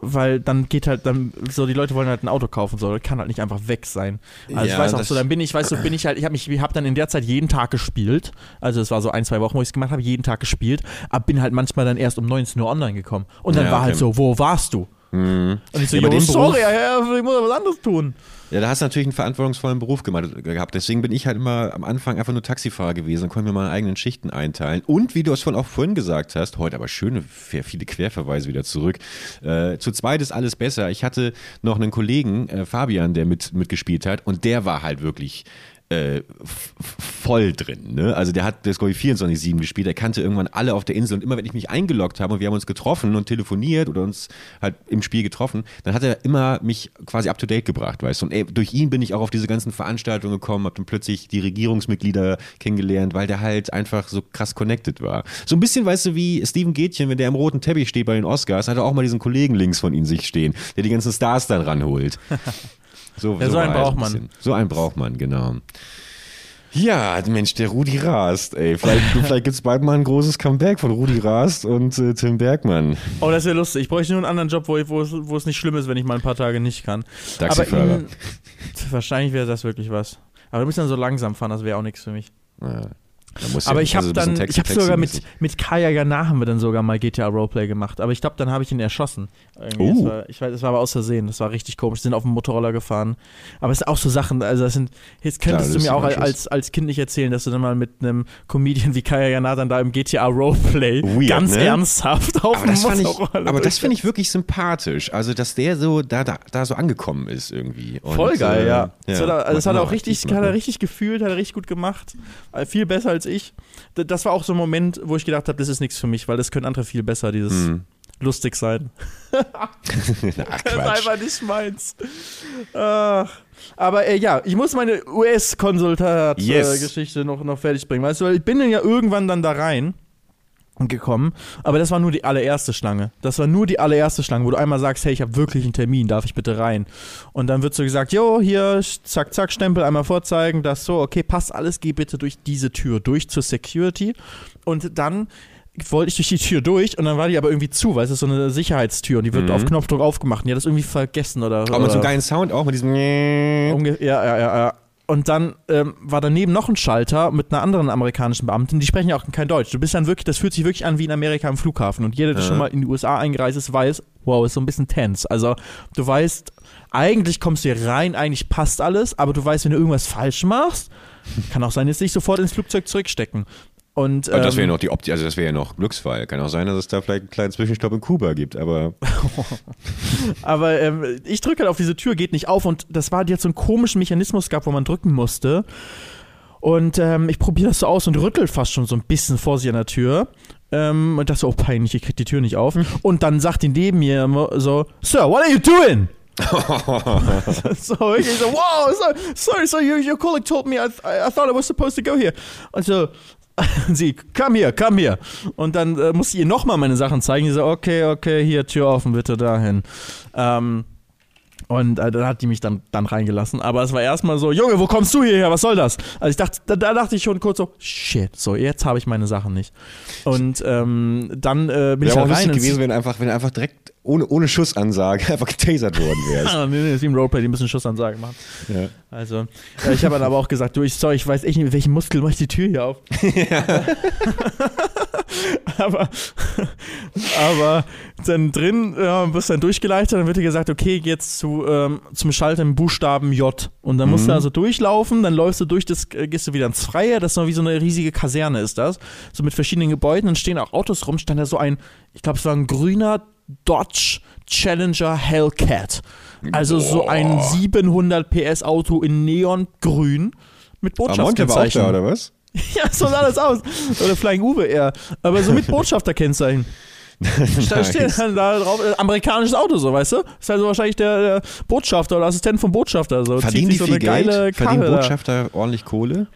weil dann geht halt dann so die Leute wollen halt ein Auto kaufen so kann halt nicht einfach weg sein. Also ja, ich weiß auch so dann bin ich weißt du bin ich halt ich habe mich ich habe dann in der Zeit jeden Tag gespielt. Also es war so ein zwei Wochen wo ich es gemacht habe jeden Tag gespielt aber bin halt manchmal dann erst um 19 Uhr online gekommen. Und dann ja, war halt okay. halt so wo warst du? Mhm. und ich so ja, sorry ja, ich muss was anderes tun ja, da hast du natürlich einen verantwortungsvollen Beruf gemacht, gehabt. Deswegen bin ich halt immer am Anfang einfach nur Taxifahrer gewesen und konnte mir meine eigenen Schichten einteilen. Und wie du es von auch vorhin gesagt hast, heute aber schöne, viele Querverweise wieder zurück. Äh, zu zweit ist alles besser. Ich hatte noch einen Kollegen, äh, Fabian, der mit, mitgespielt hat und der war halt wirklich äh, voll drin. Ne? Also der hat das, ich, 24-7 gespielt. Er kannte irgendwann alle auf der Insel. Und immer, wenn ich mich eingeloggt habe und wir haben uns getroffen und telefoniert oder uns halt im Spiel getroffen, dann hat er immer mich quasi up to date gebracht, weißt du. Und ey, durch ihn bin ich auch auf diese ganzen Veranstaltungen gekommen, habe dann plötzlich die Regierungsmitglieder kennengelernt, weil der halt einfach so krass connected war. So ein bisschen, weißt du, wie Steven Gätchen, wenn der im roten Teppich steht bei den Oscars, hat er auch mal diesen Kollegen links von ihm sich stehen, der die ganzen Stars dann ranholt. *laughs* So, ja, so, so einen braucht man. Bisschen. So einen braucht man, genau. Ja, Mensch, der Rudi Rast, ey. Vielleicht, vielleicht gibt es bald mal ein großes Comeback von Rudi Rast und äh, Tim Bergmann. Oh, das wäre lustig. Ich bräuchte nur einen anderen Job, wo, wo, es, wo es nicht schlimm ist, wenn ich mal ein paar Tage nicht kann. Taxifahrer. Wahrscheinlich wäre das wirklich was. Aber du musst dann so langsam fahren, das wäre auch nichts für mich. Ja. Aber ich habe dann, ich habe sogar mit, mit Kaya Jana haben wir dann sogar mal GTA Roleplay gemacht. Aber ich glaube, dann habe ich ihn erschossen. Uh. War, ich weiß, es war aber aus Versehen. Das war richtig komisch. Wir sind auf dem Motorroller gefahren. Aber es sind auch so Sachen, also das sind, jetzt könntest Klar, du mir auch als, als Kind nicht erzählen, dass du dann mal mit einem Comedian wie Kaya Jana dann da im GTA Roleplay Weird, ganz ne? ernsthaft auf aber dem Motorroller. Ich, aber das finde ich wirklich sympathisch. Also, dass der so da, da, da so angekommen ist irgendwie. Und, Voll geil, äh, ja. ja. So, da, also das hat er auch richtig, hat er richtig gefühlt, hat er richtig gut gemacht. Viel besser als ich. Das war auch so ein Moment, wo ich gedacht habe, das ist nichts für mich, weil das können andere viel besser, dieses mm. lustig sein. Ach, *laughs* *laughs* das ist einfach nicht meins. Ach. Aber äh, ja, ich muss meine US-Konsultat-Geschichte yes. noch, noch fertig bringen. Weißt du, weil ich bin ja irgendwann dann da rein gekommen, aber das war nur die allererste Schlange. Das war nur die allererste Schlange, wo du einmal sagst, hey, ich habe wirklich einen Termin, darf ich bitte rein? Und dann wird so gesagt, jo, hier, zack, zack, Stempel einmal vorzeigen, das so, okay, passt alles, geh bitte durch diese Tür durch zur Security. Und dann wollte ich durch die Tür durch und dann war die aber irgendwie zu, weil es ist so eine Sicherheitstür und die wird mhm. auf Knopfdruck aufgemacht und die hat das irgendwie vergessen oder. Aber mit so einem geilen Sound auch, mit diesem. Ja, ja, ja, ja. Und dann ähm, war daneben noch ein Schalter mit einer anderen amerikanischen Beamtin, die sprechen ja auch kein Deutsch. Du bist dann wirklich, das fühlt sich wirklich an wie in Amerika am Flughafen. Und jeder, der ja. schon mal in die USA eingereist ist, weiß, wow, ist so ein bisschen tense. Also du weißt, eigentlich kommst du hier rein, eigentlich passt alles, aber du weißt, wenn du irgendwas falsch machst, kann auch sein, dass dich sofort ins Flugzeug zurückstecken. Und, ähm, das wäre noch die Option, also das wäre ja noch Glücksfall. Kann auch sein, dass es da vielleicht einen kleinen Zwischenstopp in Kuba gibt, aber. *laughs* aber ähm, ich drücke halt auf diese Tür, geht nicht auf und das war jetzt so ein komischen Mechanismus gab, wo man drücken musste. Und ähm, ich probiere das so aus und rüttel fast schon so ein bisschen vor sie an der Tür. Ähm, und dachte so, oh peinlich, ich krieg die Tür nicht auf. Hm. Und dann sagt die neben mir so, Sir, what are you doing? *laughs* *laughs* so ich so, wow, so, sorry, so your, your colleague told me I, I thought I was supposed to go here. Also, *laughs* sie, komm hier, komm hier. Und dann äh, musste ich ihr nochmal meine Sachen zeigen. Sie so, okay, okay, hier, Tür offen, bitte dahin. Ähm, und äh, dann hat die mich dann, dann reingelassen. Aber es war erstmal so, Junge, wo kommst du hierher? Was soll das? Also ich dachte, da, da dachte ich schon kurz so, shit, so, jetzt habe ich meine Sachen nicht. Und ähm, dann äh, bin Wäre ich halt rein. gewesen, wenn einfach, wenn einfach direkt ohne, ohne Schussansage *laughs* einfach getasert worden wärst. nee, nee, ist wie im Roleplay, die müssen Schussansage machen. Ja. Also, äh, ich habe dann aber auch gesagt, du, ich, sorry, ich weiß echt nicht, mit welchem Muskel mache ich die Tür hier auf. Ja. *laughs* *laughs* aber, aber dann drin ja, wirst dann durchgeleitet, dann wird dir gesagt, okay, jetzt zu, ähm, zum Schalter im Buchstaben J. Und dann musst mhm. du also durchlaufen, dann läufst du durch, das äh, gehst du wieder ins Freie, das ist noch wie so eine riesige Kaserne ist das. So mit verschiedenen Gebäuden, dann stehen auch Autos rum, stand da so ein, ich glaube, es war ein grüner Dodge Challenger Hellcat. Also Boah. so ein 700 PS Auto in Neongrün mit Botschaftskennzeichen. War auch da, oder was? *laughs* ja, so sah das aus. Oder Flying Uwe eher. Aber so mit *laughs* Botschafterkennzeichen. Da steht dann da drauf, äh, amerikanisches Auto, so, weißt du? Ist also wahrscheinlich der, der, Botschafter oder Assistent vom Botschafter. So. Verdienen die so viel Geld? Verdienen Botschafter da. ordentlich Kohle?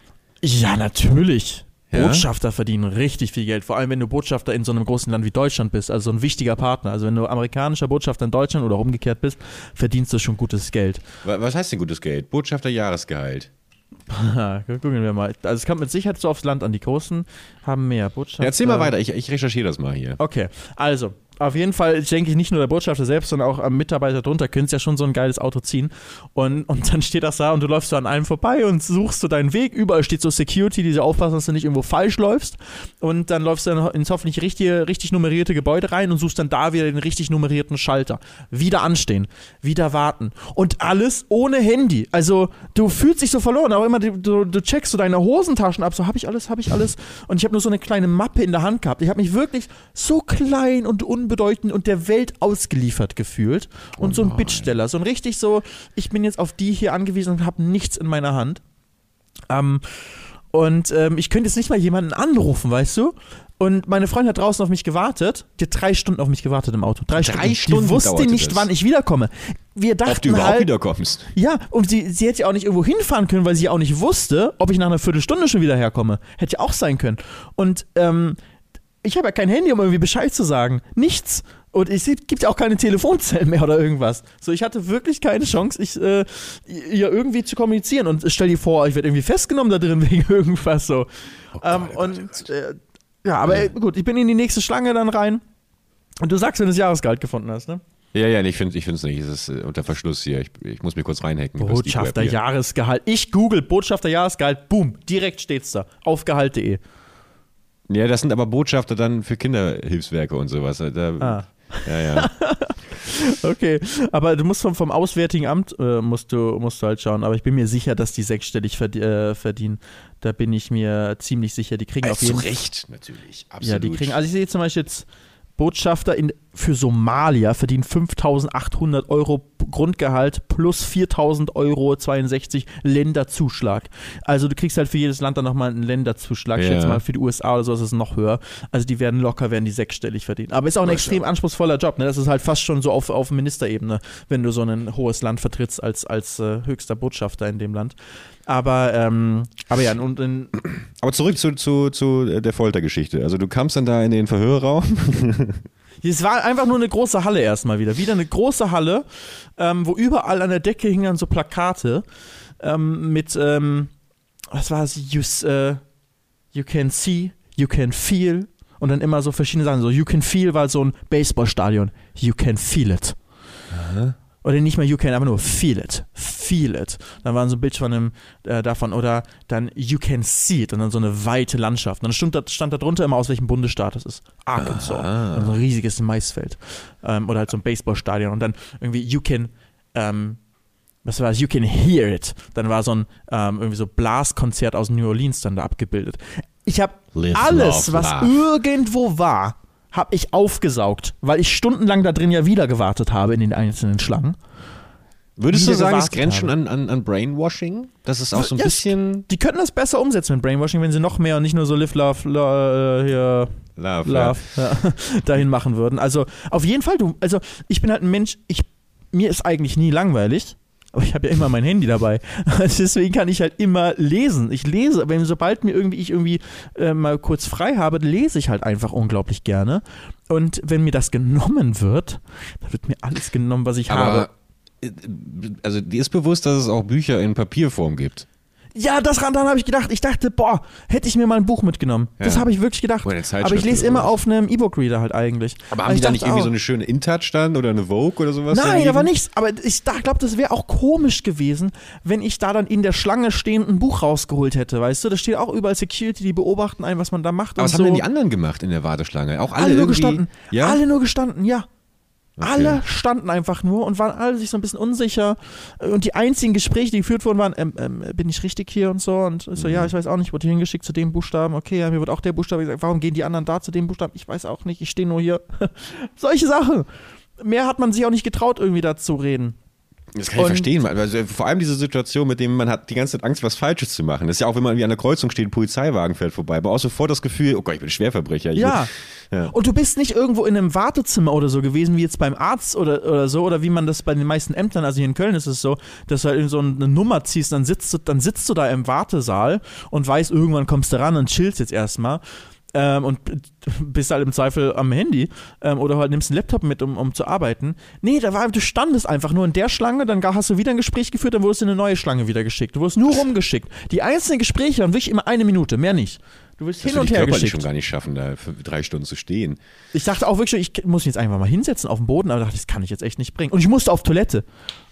Ja, natürlich. Ja? Botschafter verdienen richtig viel Geld, vor allem wenn du Botschafter in so einem großen Land wie Deutschland bist, also so ein wichtiger Partner. Also wenn du amerikanischer Botschafter in Deutschland oder umgekehrt bist, verdienst du schon gutes Geld. Was heißt denn gutes Geld? Botschafter Jahresgehalt. Gucken wir mal. Also es kommt mit Sicherheit so aufs Land an. Die Großen haben mehr Botschafter. Ja, erzähl mal weiter, ich, ich recherchiere das mal hier. Okay, also auf jeden Fall denke ich nicht nur der Botschafter selbst, sondern auch am Mitarbeiter drunter können es ja schon so ein geiles Auto ziehen. Und, und dann steht das da und du läufst so an einem vorbei und suchst so deinen Weg. Überall steht so Security, die so aufpassen, dass du nicht irgendwo falsch läufst. Und dann läufst du dann ins hoffentlich richtige, richtig nummerierte Gebäude rein und suchst dann da wieder den richtig nummerierten Schalter. Wieder anstehen, wieder warten. Und alles ohne Handy. Also du fühlst dich so verloren, aber immer du, du checkst so deine Hosentaschen ab, so habe ich alles, habe ich alles. Und ich habe nur so eine kleine Mappe in der Hand gehabt. Ich habe mich wirklich so klein und unbedeutend unbedeutend und der Welt ausgeliefert gefühlt. Und oh so ein Bittsteller, so ein richtig so, ich bin jetzt auf die hier angewiesen und habe nichts in meiner Hand. Ähm, und ähm, ich könnte jetzt nicht mal jemanden anrufen, weißt du? Und meine Freundin hat draußen auf mich gewartet. Die hat drei Stunden auf mich gewartet im Auto. Drei, drei Stunden. Stunden. Die wusste nicht, das. wann ich wiederkomme. Wir dachten ob du überhaupt halt, wiederkommst. Ja, und sie, sie hätte ja auch nicht irgendwo hinfahren können, weil sie auch nicht wusste, ob ich nach einer Viertelstunde schon wieder herkomme. Hätte ja auch sein können. Und ähm, ich habe ja kein Handy, um irgendwie Bescheid zu sagen. Nichts. Und es gibt ja auch keine Telefonzellen mehr oder irgendwas. So, ich hatte wirklich keine Chance, ich, äh, ihr irgendwie zu kommunizieren. Und stell dir vor, ich werde irgendwie festgenommen da drin *laughs* wegen irgendwas so. Oh ähm, oh und äh, ja, aber ja. gut, ich bin in die nächste Schlange dann rein. Und du sagst, wenn du das Jahresgehalt gefunden hast, ne? Ja, ja, ich finde es nicht. Es ist äh, unter Verschluss hier. Ich, ich muss mir kurz reinhacken. Botschafter Jahresgehalt. Ich google Botschafter Jahresgehalt. Boom, direkt steht's da. Auf gehalt.de. Ja, das sind aber Botschafter dann für Kinderhilfswerke und sowas. Da, ah. Ja, ja. *laughs* okay, aber du musst vom, vom Auswärtigen Amt äh, musst, du, musst du halt schauen. Aber ich bin mir sicher, dass die sechsstellig verd äh, verdienen. Da bin ich mir ziemlich sicher. Die kriegen äh, auf jeden Fall. Zu Recht, natürlich. Absolut. Ja, die kriegen. Also ich sehe zum Beispiel jetzt Botschafter in, für Somalia verdienen 5.800 Euro Grundgehalt plus 4.000 Euro 62 Länderzuschlag. Also du kriegst halt für jedes Land dann nochmal einen Länderzuschlag. Ja. Ich schätze mal für die USA oder so ist es noch höher. Also die werden locker, werden die sechsstellig verdienen. Aber ist auch ein extrem anspruchsvoller Job. Ne? Das ist halt fast schon so auf, auf Ministerebene, wenn du so ein hohes Land vertrittst als, als äh, höchster Botschafter in dem Land. Aber, ähm, aber ja, und in Aber zurück zu, zu, zu der Foltergeschichte. Also du kamst dann da in den Verhörraum. *laughs* Es war einfach nur eine große Halle erstmal wieder. Wieder eine große Halle, ähm, wo überall an der Decke hingen so Plakate ähm, mit, ähm, was war es? You, uh, you can see, you can feel. Und dann immer so verschiedene Sachen. So, you can feel war so ein Baseballstadion. You can feel it. Aha. Oder nicht mal You Can, aber nur Feel It. Feel It. Dann war so ein Bild von einem, äh, davon. Oder dann You Can See It. Und dann so eine weite Landschaft. Und dann stand da, stand da drunter immer, aus welchem Bundesstaat es ist. Arkansas. Ah. So ein riesiges Maisfeld. Ähm, oder halt so ein Baseballstadion. Und dann irgendwie You Can, ähm, was war das? You Can Hear It. Dann war so ein ähm, irgendwie so Blaskonzert aus New Orleans dann da abgebildet. Ich habe alles, was irgendwo war, habe ich aufgesaugt, weil ich stundenlang da drin ja wieder gewartet habe in den einzelnen Schlangen. Würdest du sagen, es grenzt schon an, an, an, Brainwashing? Das ist auch so ein yes. bisschen. Die könnten das besser umsetzen mit Brainwashing, wenn sie noch mehr und nicht nur so Live, Love, love, äh, hier, love, love ja. Ja, *laughs* dahin machen würden. Also auf jeden Fall, du, also ich bin halt ein Mensch, ich, mir ist eigentlich nie langweilig. Aber ich habe ja immer mein Handy dabei. *laughs* Deswegen kann ich halt immer lesen. Ich lese, wenn sobald mir irgendwie ich irgendwie äh, mal kurz frei habe, lese ich halt einfach unglaublich gerne. Und wenn mir das genommen wird, dann wird mir alles genommen, was ich Aber, habe. Äh, also dir ist bewusst, dass es auch Bücher in Papierform gibt. Ja, das dann habe ich gedacht. Ich dachte, boah, hätte ich mir mal ein Buch mitgenommen. Ja. Das habe ich wirklich gedacht. Aber ich lese immer auf einem E-Book-Reader halt eigentlich. Aber haben die da nicht irgendwie auch, so eine schöne InTouch dann oder eine Vogue oder sowas? Nein, da war nichts. Aber ich glaube, das wäre auch komisch gewesen, wenn ich da dann in der Schlange stehend ein Buch rausgeholt hätte, weißt du? Da steht auch überall Security, die beobachten ein, was man da macht. Aber was so. haben denn die anderen gemacht in der Warteschlange? Auch alle, alle nur gestanden. Ja? Alle nur gestanden, ja. Okay. Alle standen einfach nur und waren alle sich so ein bisschen unsicher. Und die einzigen Gespräche, die geführt wurden, waren, ähm, ähm, bin ich richtig hier und so. Und so, mhm. ja, ich weiß auch nicht, wurde hier hingeschickt zu dem Buchstaben. Okay, ja, mir wird auch der Buchstabe gesagt. Warum gehen die anderen da zu dem Buchstaben? Ich weiß auch nicht, ich stehe nur hier. *laughs* Solche Sachen. Mehr hat man sich auch nicht getraut, irgendwie dazu reden. Das kann ich und verstehen, also vor allem diese Situation, mit dem man hat die ganze Zeit Angst, was Falsches zu machen. Das ist ja auch, wenn man irgendwie an der Kreuzung steht, ein Polizeiwagen fährt vorbei, aber auch sofort das Gefühl, oh Gott, ich bin Schwerverbrecher. Ich ja. Will, ja. Und du bist nicht irgendwo in einem Wartezimmer oder so gewesen, wie jetzt beim Arzt oder, oder so, oder wie man das bei den meisten Ämtern, also hier in Köln ist es so, dass du halt in so eine Nummer ziehst, dann sitzt du, dann sitzt du da im Wartesaal und weißt, irgendwann kommst du ran und chillst jetzt erstmal ähm, und bist halt im Zweifel am Handy ähm, oder halt nimmst einen Laptop mit, um, um zu arbeiten. Nee, da war, du standest einfach nur in der Schlange, dann hast du wieder ein Gespräch geführt, dann wurdest du in eine neue Schlange wieder geschickt. Du wurdest nur rumgeschickt. Die einzelnen Gespräche waren wirklich immer eine Minute, mehr nicht. Du wirst hin und her geschickt. schon gar nicht schaffen, da für drei Stunden zu stehen. Ich dachte auch wirklich, ich muss mich jetzt einfach mal hinsetzen auf dem Boden, aber dachte, das kann ich jetzt echt nicht bringen. Und ich musste auf Toilette.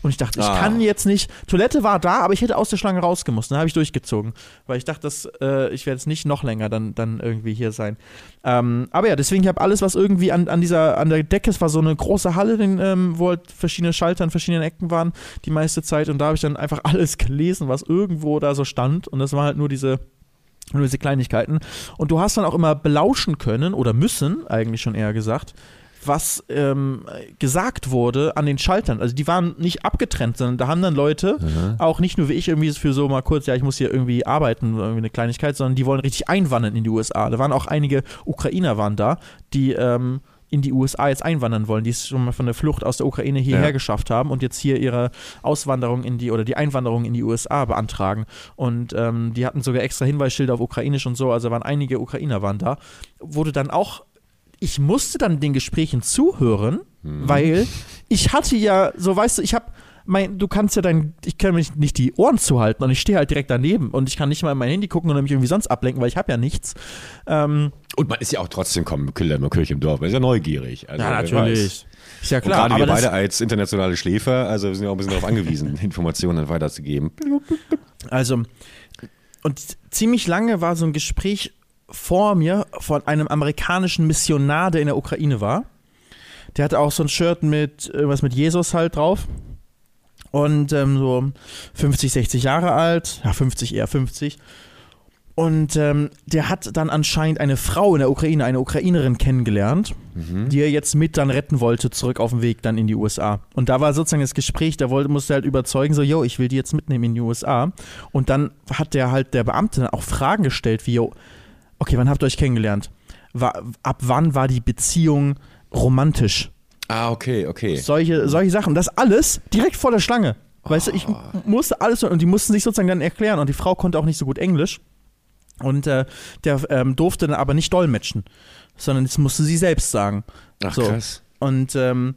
Und ich dachte, ich ah. kann jetzt nicht. Toilette war da, aber ich hätte aus der Schlange rausgemusst. Dann habe ich durchgezogen, weil ich dachte, dass, äh, ich werde jetzt nicht noch länger dann, dann irgendwie hier sein. Ähm, aber ja, deswegen habe alles, was irgendwie an, an dieser, an der Decke, es war so eine große Halle, den, ähm, wo halt verschiedene Schalter an verschiedenen Ecken waren, die meiste Zeit. Und da habe ich dann einfach *laughs* alles gelesen, was irgendwo da so stand. Und das war halt nur diese nur diese Kleinigkeiten. Und du hast dann auch immer belauschen können oder müssen, eigentlich schon eher gesagt, was ähm, gesagt wurde an den Schaltern. Also die waren nicht abgetrennt, sondern da haben dann Leute, mhm. auch nicht nur wie ich irgendwie für so mal kurz, ja, ich muss hier irgendwie arbeiten, irgendwie eine Kleinigkeit, sondern die wollen richtig einwandern in die USA. Da waren auch einige Ukrainer waren da, die ähm, in die USA jetzt einwandern wollen, die es schon mal von der Flucht aus der Ukraine hierher ja. geschafft haben und jetzt hier ihre Auswanderung in die oder die Einwanderung in die USA beantragen. Und ähm, die hatten sogar extra Hinweisschilder auf Ukrainisch und so, also waren einige Ukrainer waren da. Wurde dann auch ich musste dann den Gesprächen zuhören, mhm. weil ich hatte ja, so weißt du, ich habe mein, du kannst ja dein, ich kann mich nicht die Ohren zuhalten und ich stehe halt direkt daneben und ich kann nicht mal in mein Handy gucken oder mich irgendwie sonst ablenken, weil ich habe ja nichts. Ähm, und man ist ja auch trotzdem komm, Kirche im Dorf, man ist ja neugierig. Also, ja, natürlich. Ist ja klar. Und gerade wir beide als internationale Schläfer, also wir sind ja auch ein bisschen darauf angewiesen, *laughs* Informationen weiterzugeben. Also, und ziemlich lange war so ein Gespräch vor mir von einem amerikanischen Missionar, der in der Ukraine war. Der hatte auch so ein Shirt mit irgendwas mit Jesus halt drauf. Und ähm, so 50, 60 Jahre alt, ja 50 eher 50. Und ähm, der hat dann anscheinend eine Frau in der Ukraine, eine Ukrainerin kennengelernt, mhm. die er jetzt mit dann retten wollte, zurück auf dem Weg dann in die USA. Und da war sozusagen das Gespräch, der wollte, musste halt überzeugen, so, yo, ich will die jetzt mitnehmen in die USA. Und dann hat der halt, der Beamte auch Fragen gestellt, wie, yo, okay, wann habt ihr euch kennengelernt? War, ab wann war die Beziehung romantisch? Ah, okay, okay. Solche, solche Sachen. Das alles direkt vor der Schlange. Weißt oh. du, ich musste alles, und die mussten sich sozusagen dann erklären und die Frau konnte auch nicht so gut Englisch. Und äh, der ähm, durfte dann aber nicht dolmetschen, sondern das musste sie selbst sagen. Ach, so. krass. Und ähm,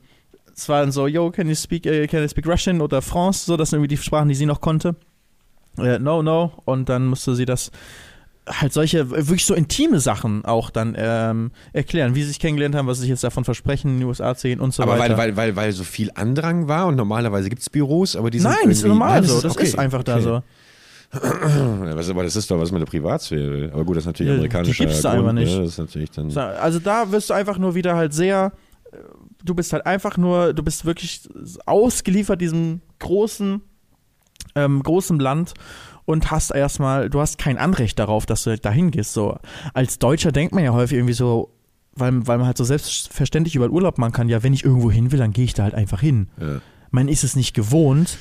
es war dann so, yo, can you speak, uh, can you speak Russian oder France? So, das sind irgendwie die Sprachen, die sie noch konnte. Äh, no, no. Und dann musste sie das halt solche wirklich so intime Sachen auch dann ähm, erklären, wie sie sich kennengelernt haben, was sie sich jetzt davon versprechen, in die USA zu gehen und so aber weiter. Aber weil, weil, weil so viel Andrang war und normalerweise gibt es Büros, aber die sind Nein, ist normal nein, so, das okay, ist einfach okay. da so. *clears throat* was, aber das ist doch was mit der Privatsphäre. Aber gut, das ist natürlich ja, amerikanischer Die gibt's da einfach nicht. Ne? Das ist natürlich dann also da wirst du einfach nur wieder halt sehr, äh, du bist halt einfach nur, du bist wirklich ausgeliefert diesem großen, ähm, großen Land und hast erstmal, du hast kein Anrecht darauf, dass du dahin gehst. So, als Deutscher denkt man ja häufig irgendwie so, weil, weil man halt so selbstverständlich über Urlaub machen kann, ja, wenn ich irgendwo hin will, dann gehe ich da halt einfach hin. Ja. Man ist es nicht gewohnt,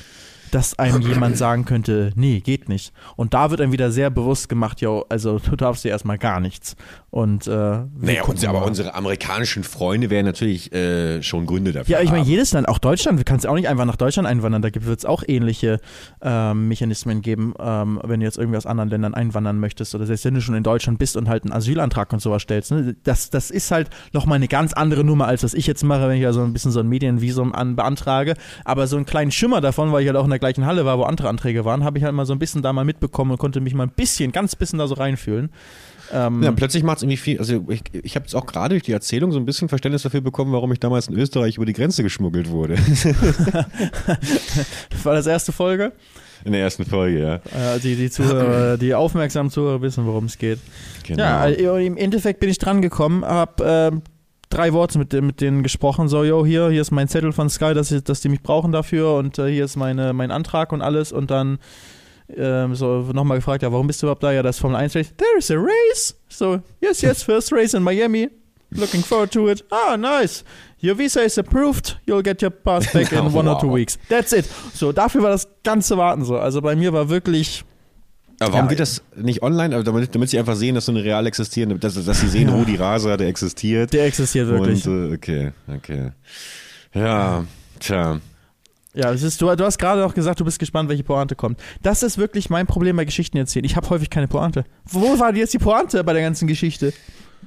dass einem *coughs* jemand sagen könnte, nee, geht nicht. Und da wird dann wieder sehr bewusst gemacht, ja, also *laughs* du darfst dir erstmal gar nichts. Und, äh, naja, uns, aber unsere amerikanischen Freunde wären natürlich äh, schon Gründe dafür. Ja, ich meine, jedes Land, auch Deutschland, du kannst auch nicht einfach nach Deutschland einwandern, da wird es auch ähnliche ähm, Mechanismen geben, ähm, wenn du jetzt irgendwie aus anderen Ländern einwandern möchtest oder selbst wenn du schon in Deutschland bist und halt einen Asylantrag und sowas stellst. Ne? Das, das ist halt nochmal eine ganz andere Nummer, als was ich jetzt mache, wenn ich ja so ein bisschen so ein Medienvisum an, beantrage. Aber so einen kleinen Schimmer davon, weil ich halt auch in der gleichen Halle war, wo andere Anträge waren, habe ich halt mal so ein bisschen da mal mitbekommen und konnte mich mal ein bisschen, ganz bisschen da so reinfühlen. Ähm, ja, plötzlich macht es irgendwie viel. Also, ich, ich habe jetzt auch gerade durch die Erzählung so ein bisschen Verständnis dafür bekommen, warum ich damals in Österreich über die Grenze geschmuggelt wurde. *laughs* war das erste Folge? In der ersten Folge, ja. Äh, die, die, Zuhörer, *clears throat* die aufmerksamen Zuhörer wissen, worum es geht. Genau. Ja, im Endeffekt bin ich dran gekommen, habe äh, drei Worte mit, mit denen gesprochen, so, yo, hier, hier ist mein Zettel von Sky, dass, ich, dass die mich brauchen dafür und äh, hier ist meine, mein Antrag und alles und dann ähm, so nochmal gefragt, ja, warum bist du überhaupt da? Ja, das Formel 1 Race. There is a race. So, yes, yes, first race in Miami. Looking forward to it. Ah, nice. Your visa is approved. You'll get your pass back *laughs* in one wow. or two weeks. That's it. So, dafür war das ganze Warten so. Also bei mir war wirklich aber warum ja, geht das nicht online? Also damit, damit, sie einfach sehen, dass so eine real existieren, dass, dass sie sehen, ja. die Raser, der existiert. Der existiert wirklich. Und, äh, okay, okay. Ja, tja. Ja, es ist, du, du hast gerade auch gesagt, du bist gespannt, welche Pointe kommt. Das ist wirklich mein Problem bei Geschichten erzählen. Ich habe häufig keine Pointe. Wo war jetzt die Pointe bei der ganzen Geschichte?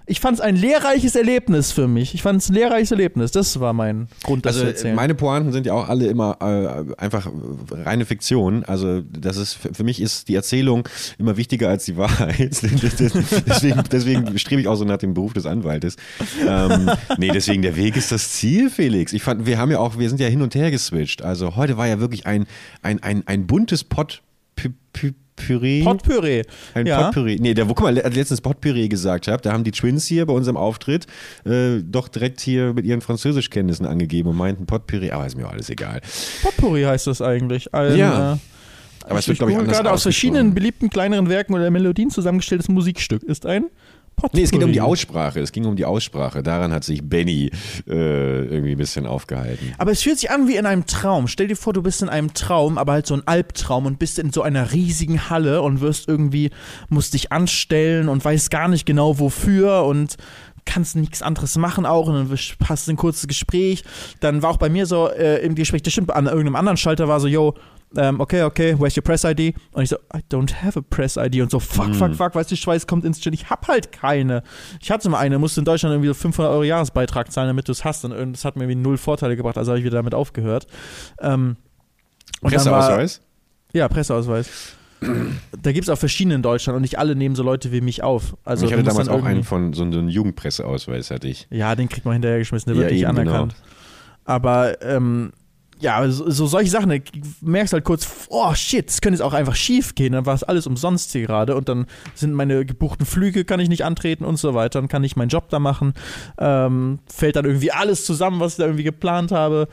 Ich fand es ein lehrreiches Erlebnis für mich. Ich fand es ein lehrreiches Erlebnis. Das war mein Grund, das also, zu erzählen. Meine Pointen sind ja auch alle immer äh, einfach reine Fiktion. Also das ist für mich ist die Erzählung immer wichtiger als die Wahrheit. *laughs* deswegen, deswegen strebe ich auch so nach dem Beruf des Anwaltes. Ähm, nee, deswegen der Weg ist das Ziel, Felix. Ich fand, wir haben ja auch, wir sind ja hin und her geswitcht. Also heute war ja wirklich ein, ein, ein, ein buntes Pott. Potpüree. Potpüree. Ein ja. Potpüree. Nee, der, wo, guck mal, letztens Potpüree gesagt habe, da haben die Twins hier bei unserem Auftritt äh, doch direkt hier mit ihren Französischkenntnissen angegeben und meinten Potpüree, aber ist mir auch alles egal. Potpüree heißt das eigentlich. Ein, ja. Äh, aber es wird, glaube ich, anders gerade aus verschiedenen beliebten kleineren Werken oder Melodien zusammengestelltes Musikstück ist ein Potpourri. Nee, es geht um die Aussprache. Es ging um die Aussprache. Daran hat sich Benny äh, irgendwie ein bisschen aufgehalten. Aber es fühlt sich an wie in einem Traum. Stell dir vor, du bist in einem Traum, aber halt so ein Albtraum und bist in so einer riesigen Halle und wirst irgendwie, musst dich anstellen und weißt gar nicht genau wofür und kannst nichts anderes machen auch und dann hast du ein kurzes Gespräch. Dann war auch bei mir so äh, im Gespräch, das stimmt, an irgendeinem anderen Schalter war so, yo, ähm, okay, okay, where's your Press ID? Und ich so, I don't have a Press ID. Und so, fuck, mm. fuck, fuck, weißt du, Schweiß kommt ins Chat. Ich hab halt keine. Ich hatte mal eine, musste in Deutschland irgendwie so 500 Euro Jahresbeitrag zahlen, damit du es hast. Und das hat mir irgendwie null Vorteile gebracht, also habe ich wieder damit aufgehört. Ähm, Presseausweis? War, ja, Presseausweis. *clears throat* da gibt es auch verschiedene in Deutschland und nicht alle nehmen so Leute wie mich auf. Also, ich hatte damals auch einen von so einem Jugendpresseausweis, hatte ich. Ja, den kriegt man hinterhergeschmissen, der ja, wird nicht genau. anerkannt. Genau. Aber ähm, ja, so, so, solche Sachen, du merkst halt kurz, oh shit, es könnte jetzt auch einfach schief gehen, dann war es alles umsonst hier gerade und dann sind meine gebuchten Flüge, kann ich nicht antreten und so weiter, dann kann ich meinen Job da machen, ähm, fällt dann irgendwie alles zusammen, was ich da irgendwie geplant habe.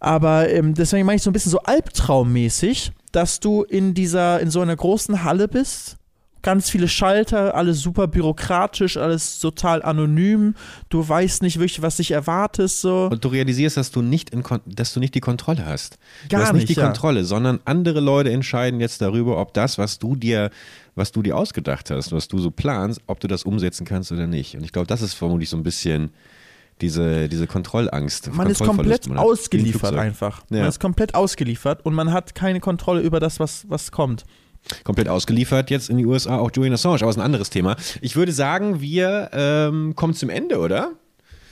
Aber ähm, deswegen meine ich so ein bisschen so albtraummäßig, dass du in dieser, in so einer großen Halle bist ganz viele Schalter, alles super bürokratisch, alles total anonym. Du weißt nicht wirklich, was dich erwartest. So. Und du realisierst, dass du nicht, in, dass du nicht die Kontrolle hast. Gar du hast nicht die ja. Kontrolle, sondern andere Leute entscheiden jetzt darüber, ob das, was du dir was du dir ausgedacht hast, was du so planst, ob du das umsetzen kannst oder nicht. Und ich glaube, das ist vermutlich so ein bisschen diese, diese Kontrollangst. Man ist komplett man ausgeliefert einfach. Ja. Man ist komplett ausgeliefert und man hat keine Kontrolle über das, was, was kommt komplett ausgeliefert jetzt in die USA, auch Julian Assange, aber ist ein anderes Thema. Ich würde sagen, wir ähm, kommen zum Ende, oder?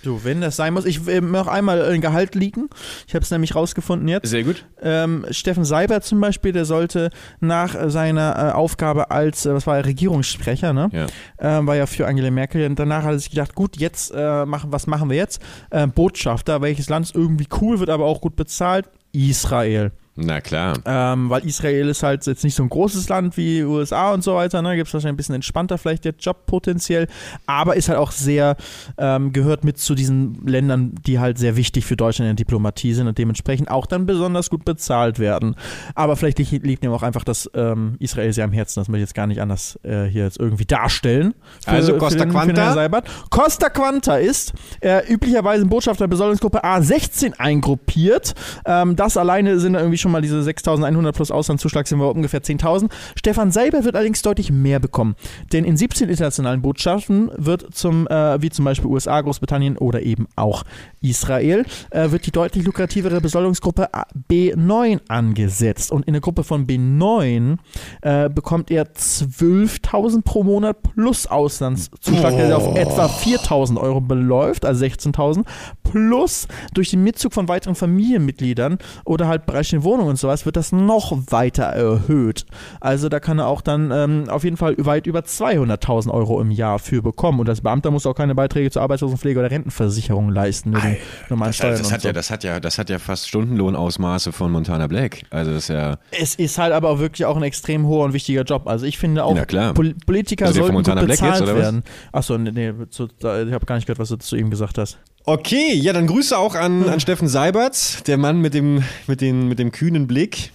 Du, wenn das sein muss, ich will noch einmal ein Gehalt liegen. Ich habe es nämlich rausgefunden jetzt. Sehr gut. Ähm, Steffen Seibert zum Beispiel, der sollte nach seiner äh, Aufgabe als, äh, was war er, Regierungssprecher, ne? Ja. Ähm, war ja für Angela Merkel. Und danach hat er sich gedacht, gut, jetzt äh, machen, was machen wir jetzt? Äh, Botschafter, welches Land ist irgendwie cool, wird aber auch gut bezahlt? Israel. Na klar. Ähm, weil Israel ist halt jetzt nicht so ein großes Land wie USA und so weiter, ne? Gibt es wahrscheinlich ein bisschen entspannter vielleicht der Job potenziell, aber ist halt auch sehr, ähm, gehört mit zu diesen Ländern, die halt sehr wichtig für Deutschland in der Diplomatie sind und dementsprechend auch dann besonders gut bezahlt werden. Aber vielleicht liegt ihm auch einfach das ähm, Israel sehr am Herzen, das möchte ich jetzt gar nicht anders äh, hier jetzt irgendwie darstellen. Für, also Costa den, Quanta? Costa Quanta ist äh, üblicherweise in Botschafter Besoldungsgruppe A16 eingruppiert. Ähm, das alleine sind irgendwie schon schon mal diese 6.100 plus Auslandszuschlag sind wir ungefähr 10.000. Stefan Seiber wird allerdings deutlich mehr bekommen. Denn in 17 internationalen Botschaften wird zum, äh, wie zum Beispiel USA, Großbritannien oder eben auch Israel, äh, wird die deutlich lukrativere Besoldungsgruppe B9 angesetzt. Und in der Gruppe von B9 äh, bekommt er 12.000 pro Monat plus Auslandszuschlag, oh. der auf etwa 4.000 Euro beläuft, also 16.000, plus durch den Mitzug von weiteren Familienmitgliedern oder halt bereits den Wohnungen Wohnung und sowas wird das noch weiter erhöht. Also da kann er auch dann ähm, auf jeden Fall weit über 200.000 Euro im Jahr für bekommen. Und als Beamter muss auch keine Beiträge zur Arbeitslosenpflege oder Rentenversicherung leisten. Mit den normalen das, Steuern das, hat so. ja, das, hat ja, das hat ja fast Stundenlohnausmaße von Montana Black. Also das ist ja. Es ist halt aber auch wirklich auch ein extrem hoher und wichtiger Job. Also ich finde auch, Pol Politiker also sollten gut bezahlt jetzt, werden. Achso, nee, nee zu, ich habe gar nicht gehört, was du zu ihm gesagt hast. Okay, ja, dann Grüße auch an, *laughs* an Steffen Seibert, der Mann mit dem, mit, den, mit dem kühnen Blick.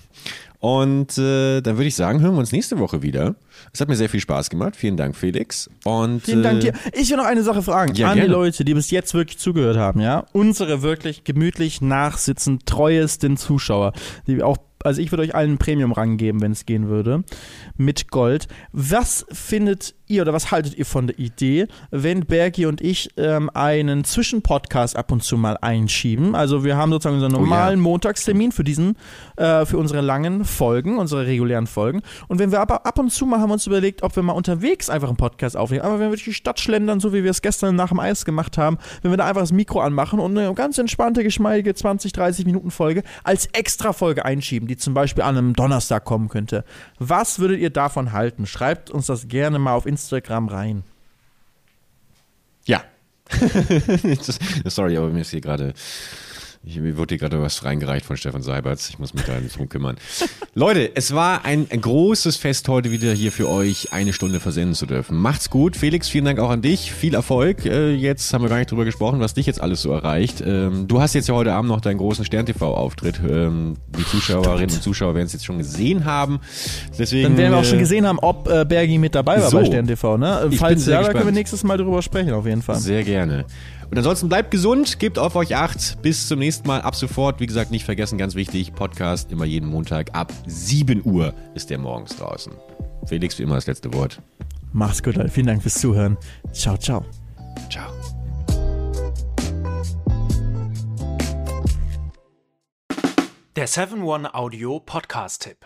Und äh, dann würde ich sagen, hören wir uns nächste Woche wieder. Es hat mir sehr viel Spaß gemacht. Vielen Dank, Felix. Und, Vielen Dank äh, dir. Ich will noch eine Sache fragen ja, an gerne. die Leute, die bis jetzt wirklich zugehört haben, ja. Unsere wirklich gemütlich nachsitzend treuesten Zuschauer, die auch also ich würde euch allen einen Premium-Rang geben, wenn es gehen würde, mit Gold. Was findet ihr oder was haltet ihr von der Idee, wenn Bergi und ich ähm, einen Zwischenpodcast ab und zu mal einschieben? Also wir haben sozusagen unseren normalen oh ja. Montagstermin für diesen, äh, für unsere langen Folgen, unsere regulären Folgen. Und wenn wir aber ab und zu mal haben wir uns überlegt, ob wir mal unterwegs einfach einen Podcast aufnehmen. Aber wenn wir durch die Stadt schlendern, so wie wir es gestern nach dem Eis gemacht haben, wenn wir da einfach das Mikro anmachen und eine ganz entspannte, geschmeidige 20, 30 Minuten Folge als extra Folge einschieben, die zum Beispiel an einem Donnerstag kommen könnte. Was würdet ihr davon halten? Schreibt uns das gerne mal auf Instagram rein. Ja. *laughs* Sorry, aber mir ist hier gerade Ich, mir wurde hier gerade was reingereicht von Stefan Seiberts. Ich muss mich da drum kümmern. *laughs* Leute, es war ein, großes Fest heute wieder hier für euch, eine Stunde versenden zu dürfen. Macht's gut. Felix, vielen Dank auch an dich. Viel Erfolg. Äh, jetzt haben wir gar nicht drüber gesprochen, was dich jetzt alles so erreicht. Ähm, du hast jetzt ja heute Abend noch deinen großen Stern-TV-Auftritt. Ähm, die Zuschauerinnen Stimmt. und Zuschauer werden es jetzt schon gesehen haben. Deswegen, Dann werden wir auch schon äh, gesehen haben, ob äh, Bergi mit dabei war so, bei Stern TV. Ne? Falls ja, da können wir nächstes Mal drüber sprechen, auf jeden Fall. Sehr gerne. Und ansonsten bleibt gesund, gebt auf euch acht. Bis zum nächsten Mal. Ab sofort, wie gesagt, nicht vergessen, ganz wichtig, Podcast immer jeden Montag ab 7 Uhr ist der morgens draußen. Felix, wie immer das letzte Wort. Mach's gut, Vielen Dank fürs Zuhören. Ciao, ciao. Ciao. Der 7-One-Audio-Podcast-Tipp.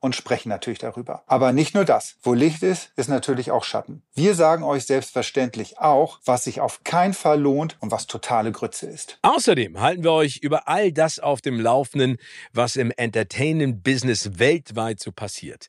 und sprechen natürlich darüber. Aber nicht nur das. Wo Licht ist, ist natürlich auch Schatten. Wir sagen euch selbstverständlich auch, was sich auf keinen Fall lohnt und was totale Grütze ist. Außerdem halten wir euch über all das auf dem Laufenden, was im Entertainment-Business weltweit so passiert.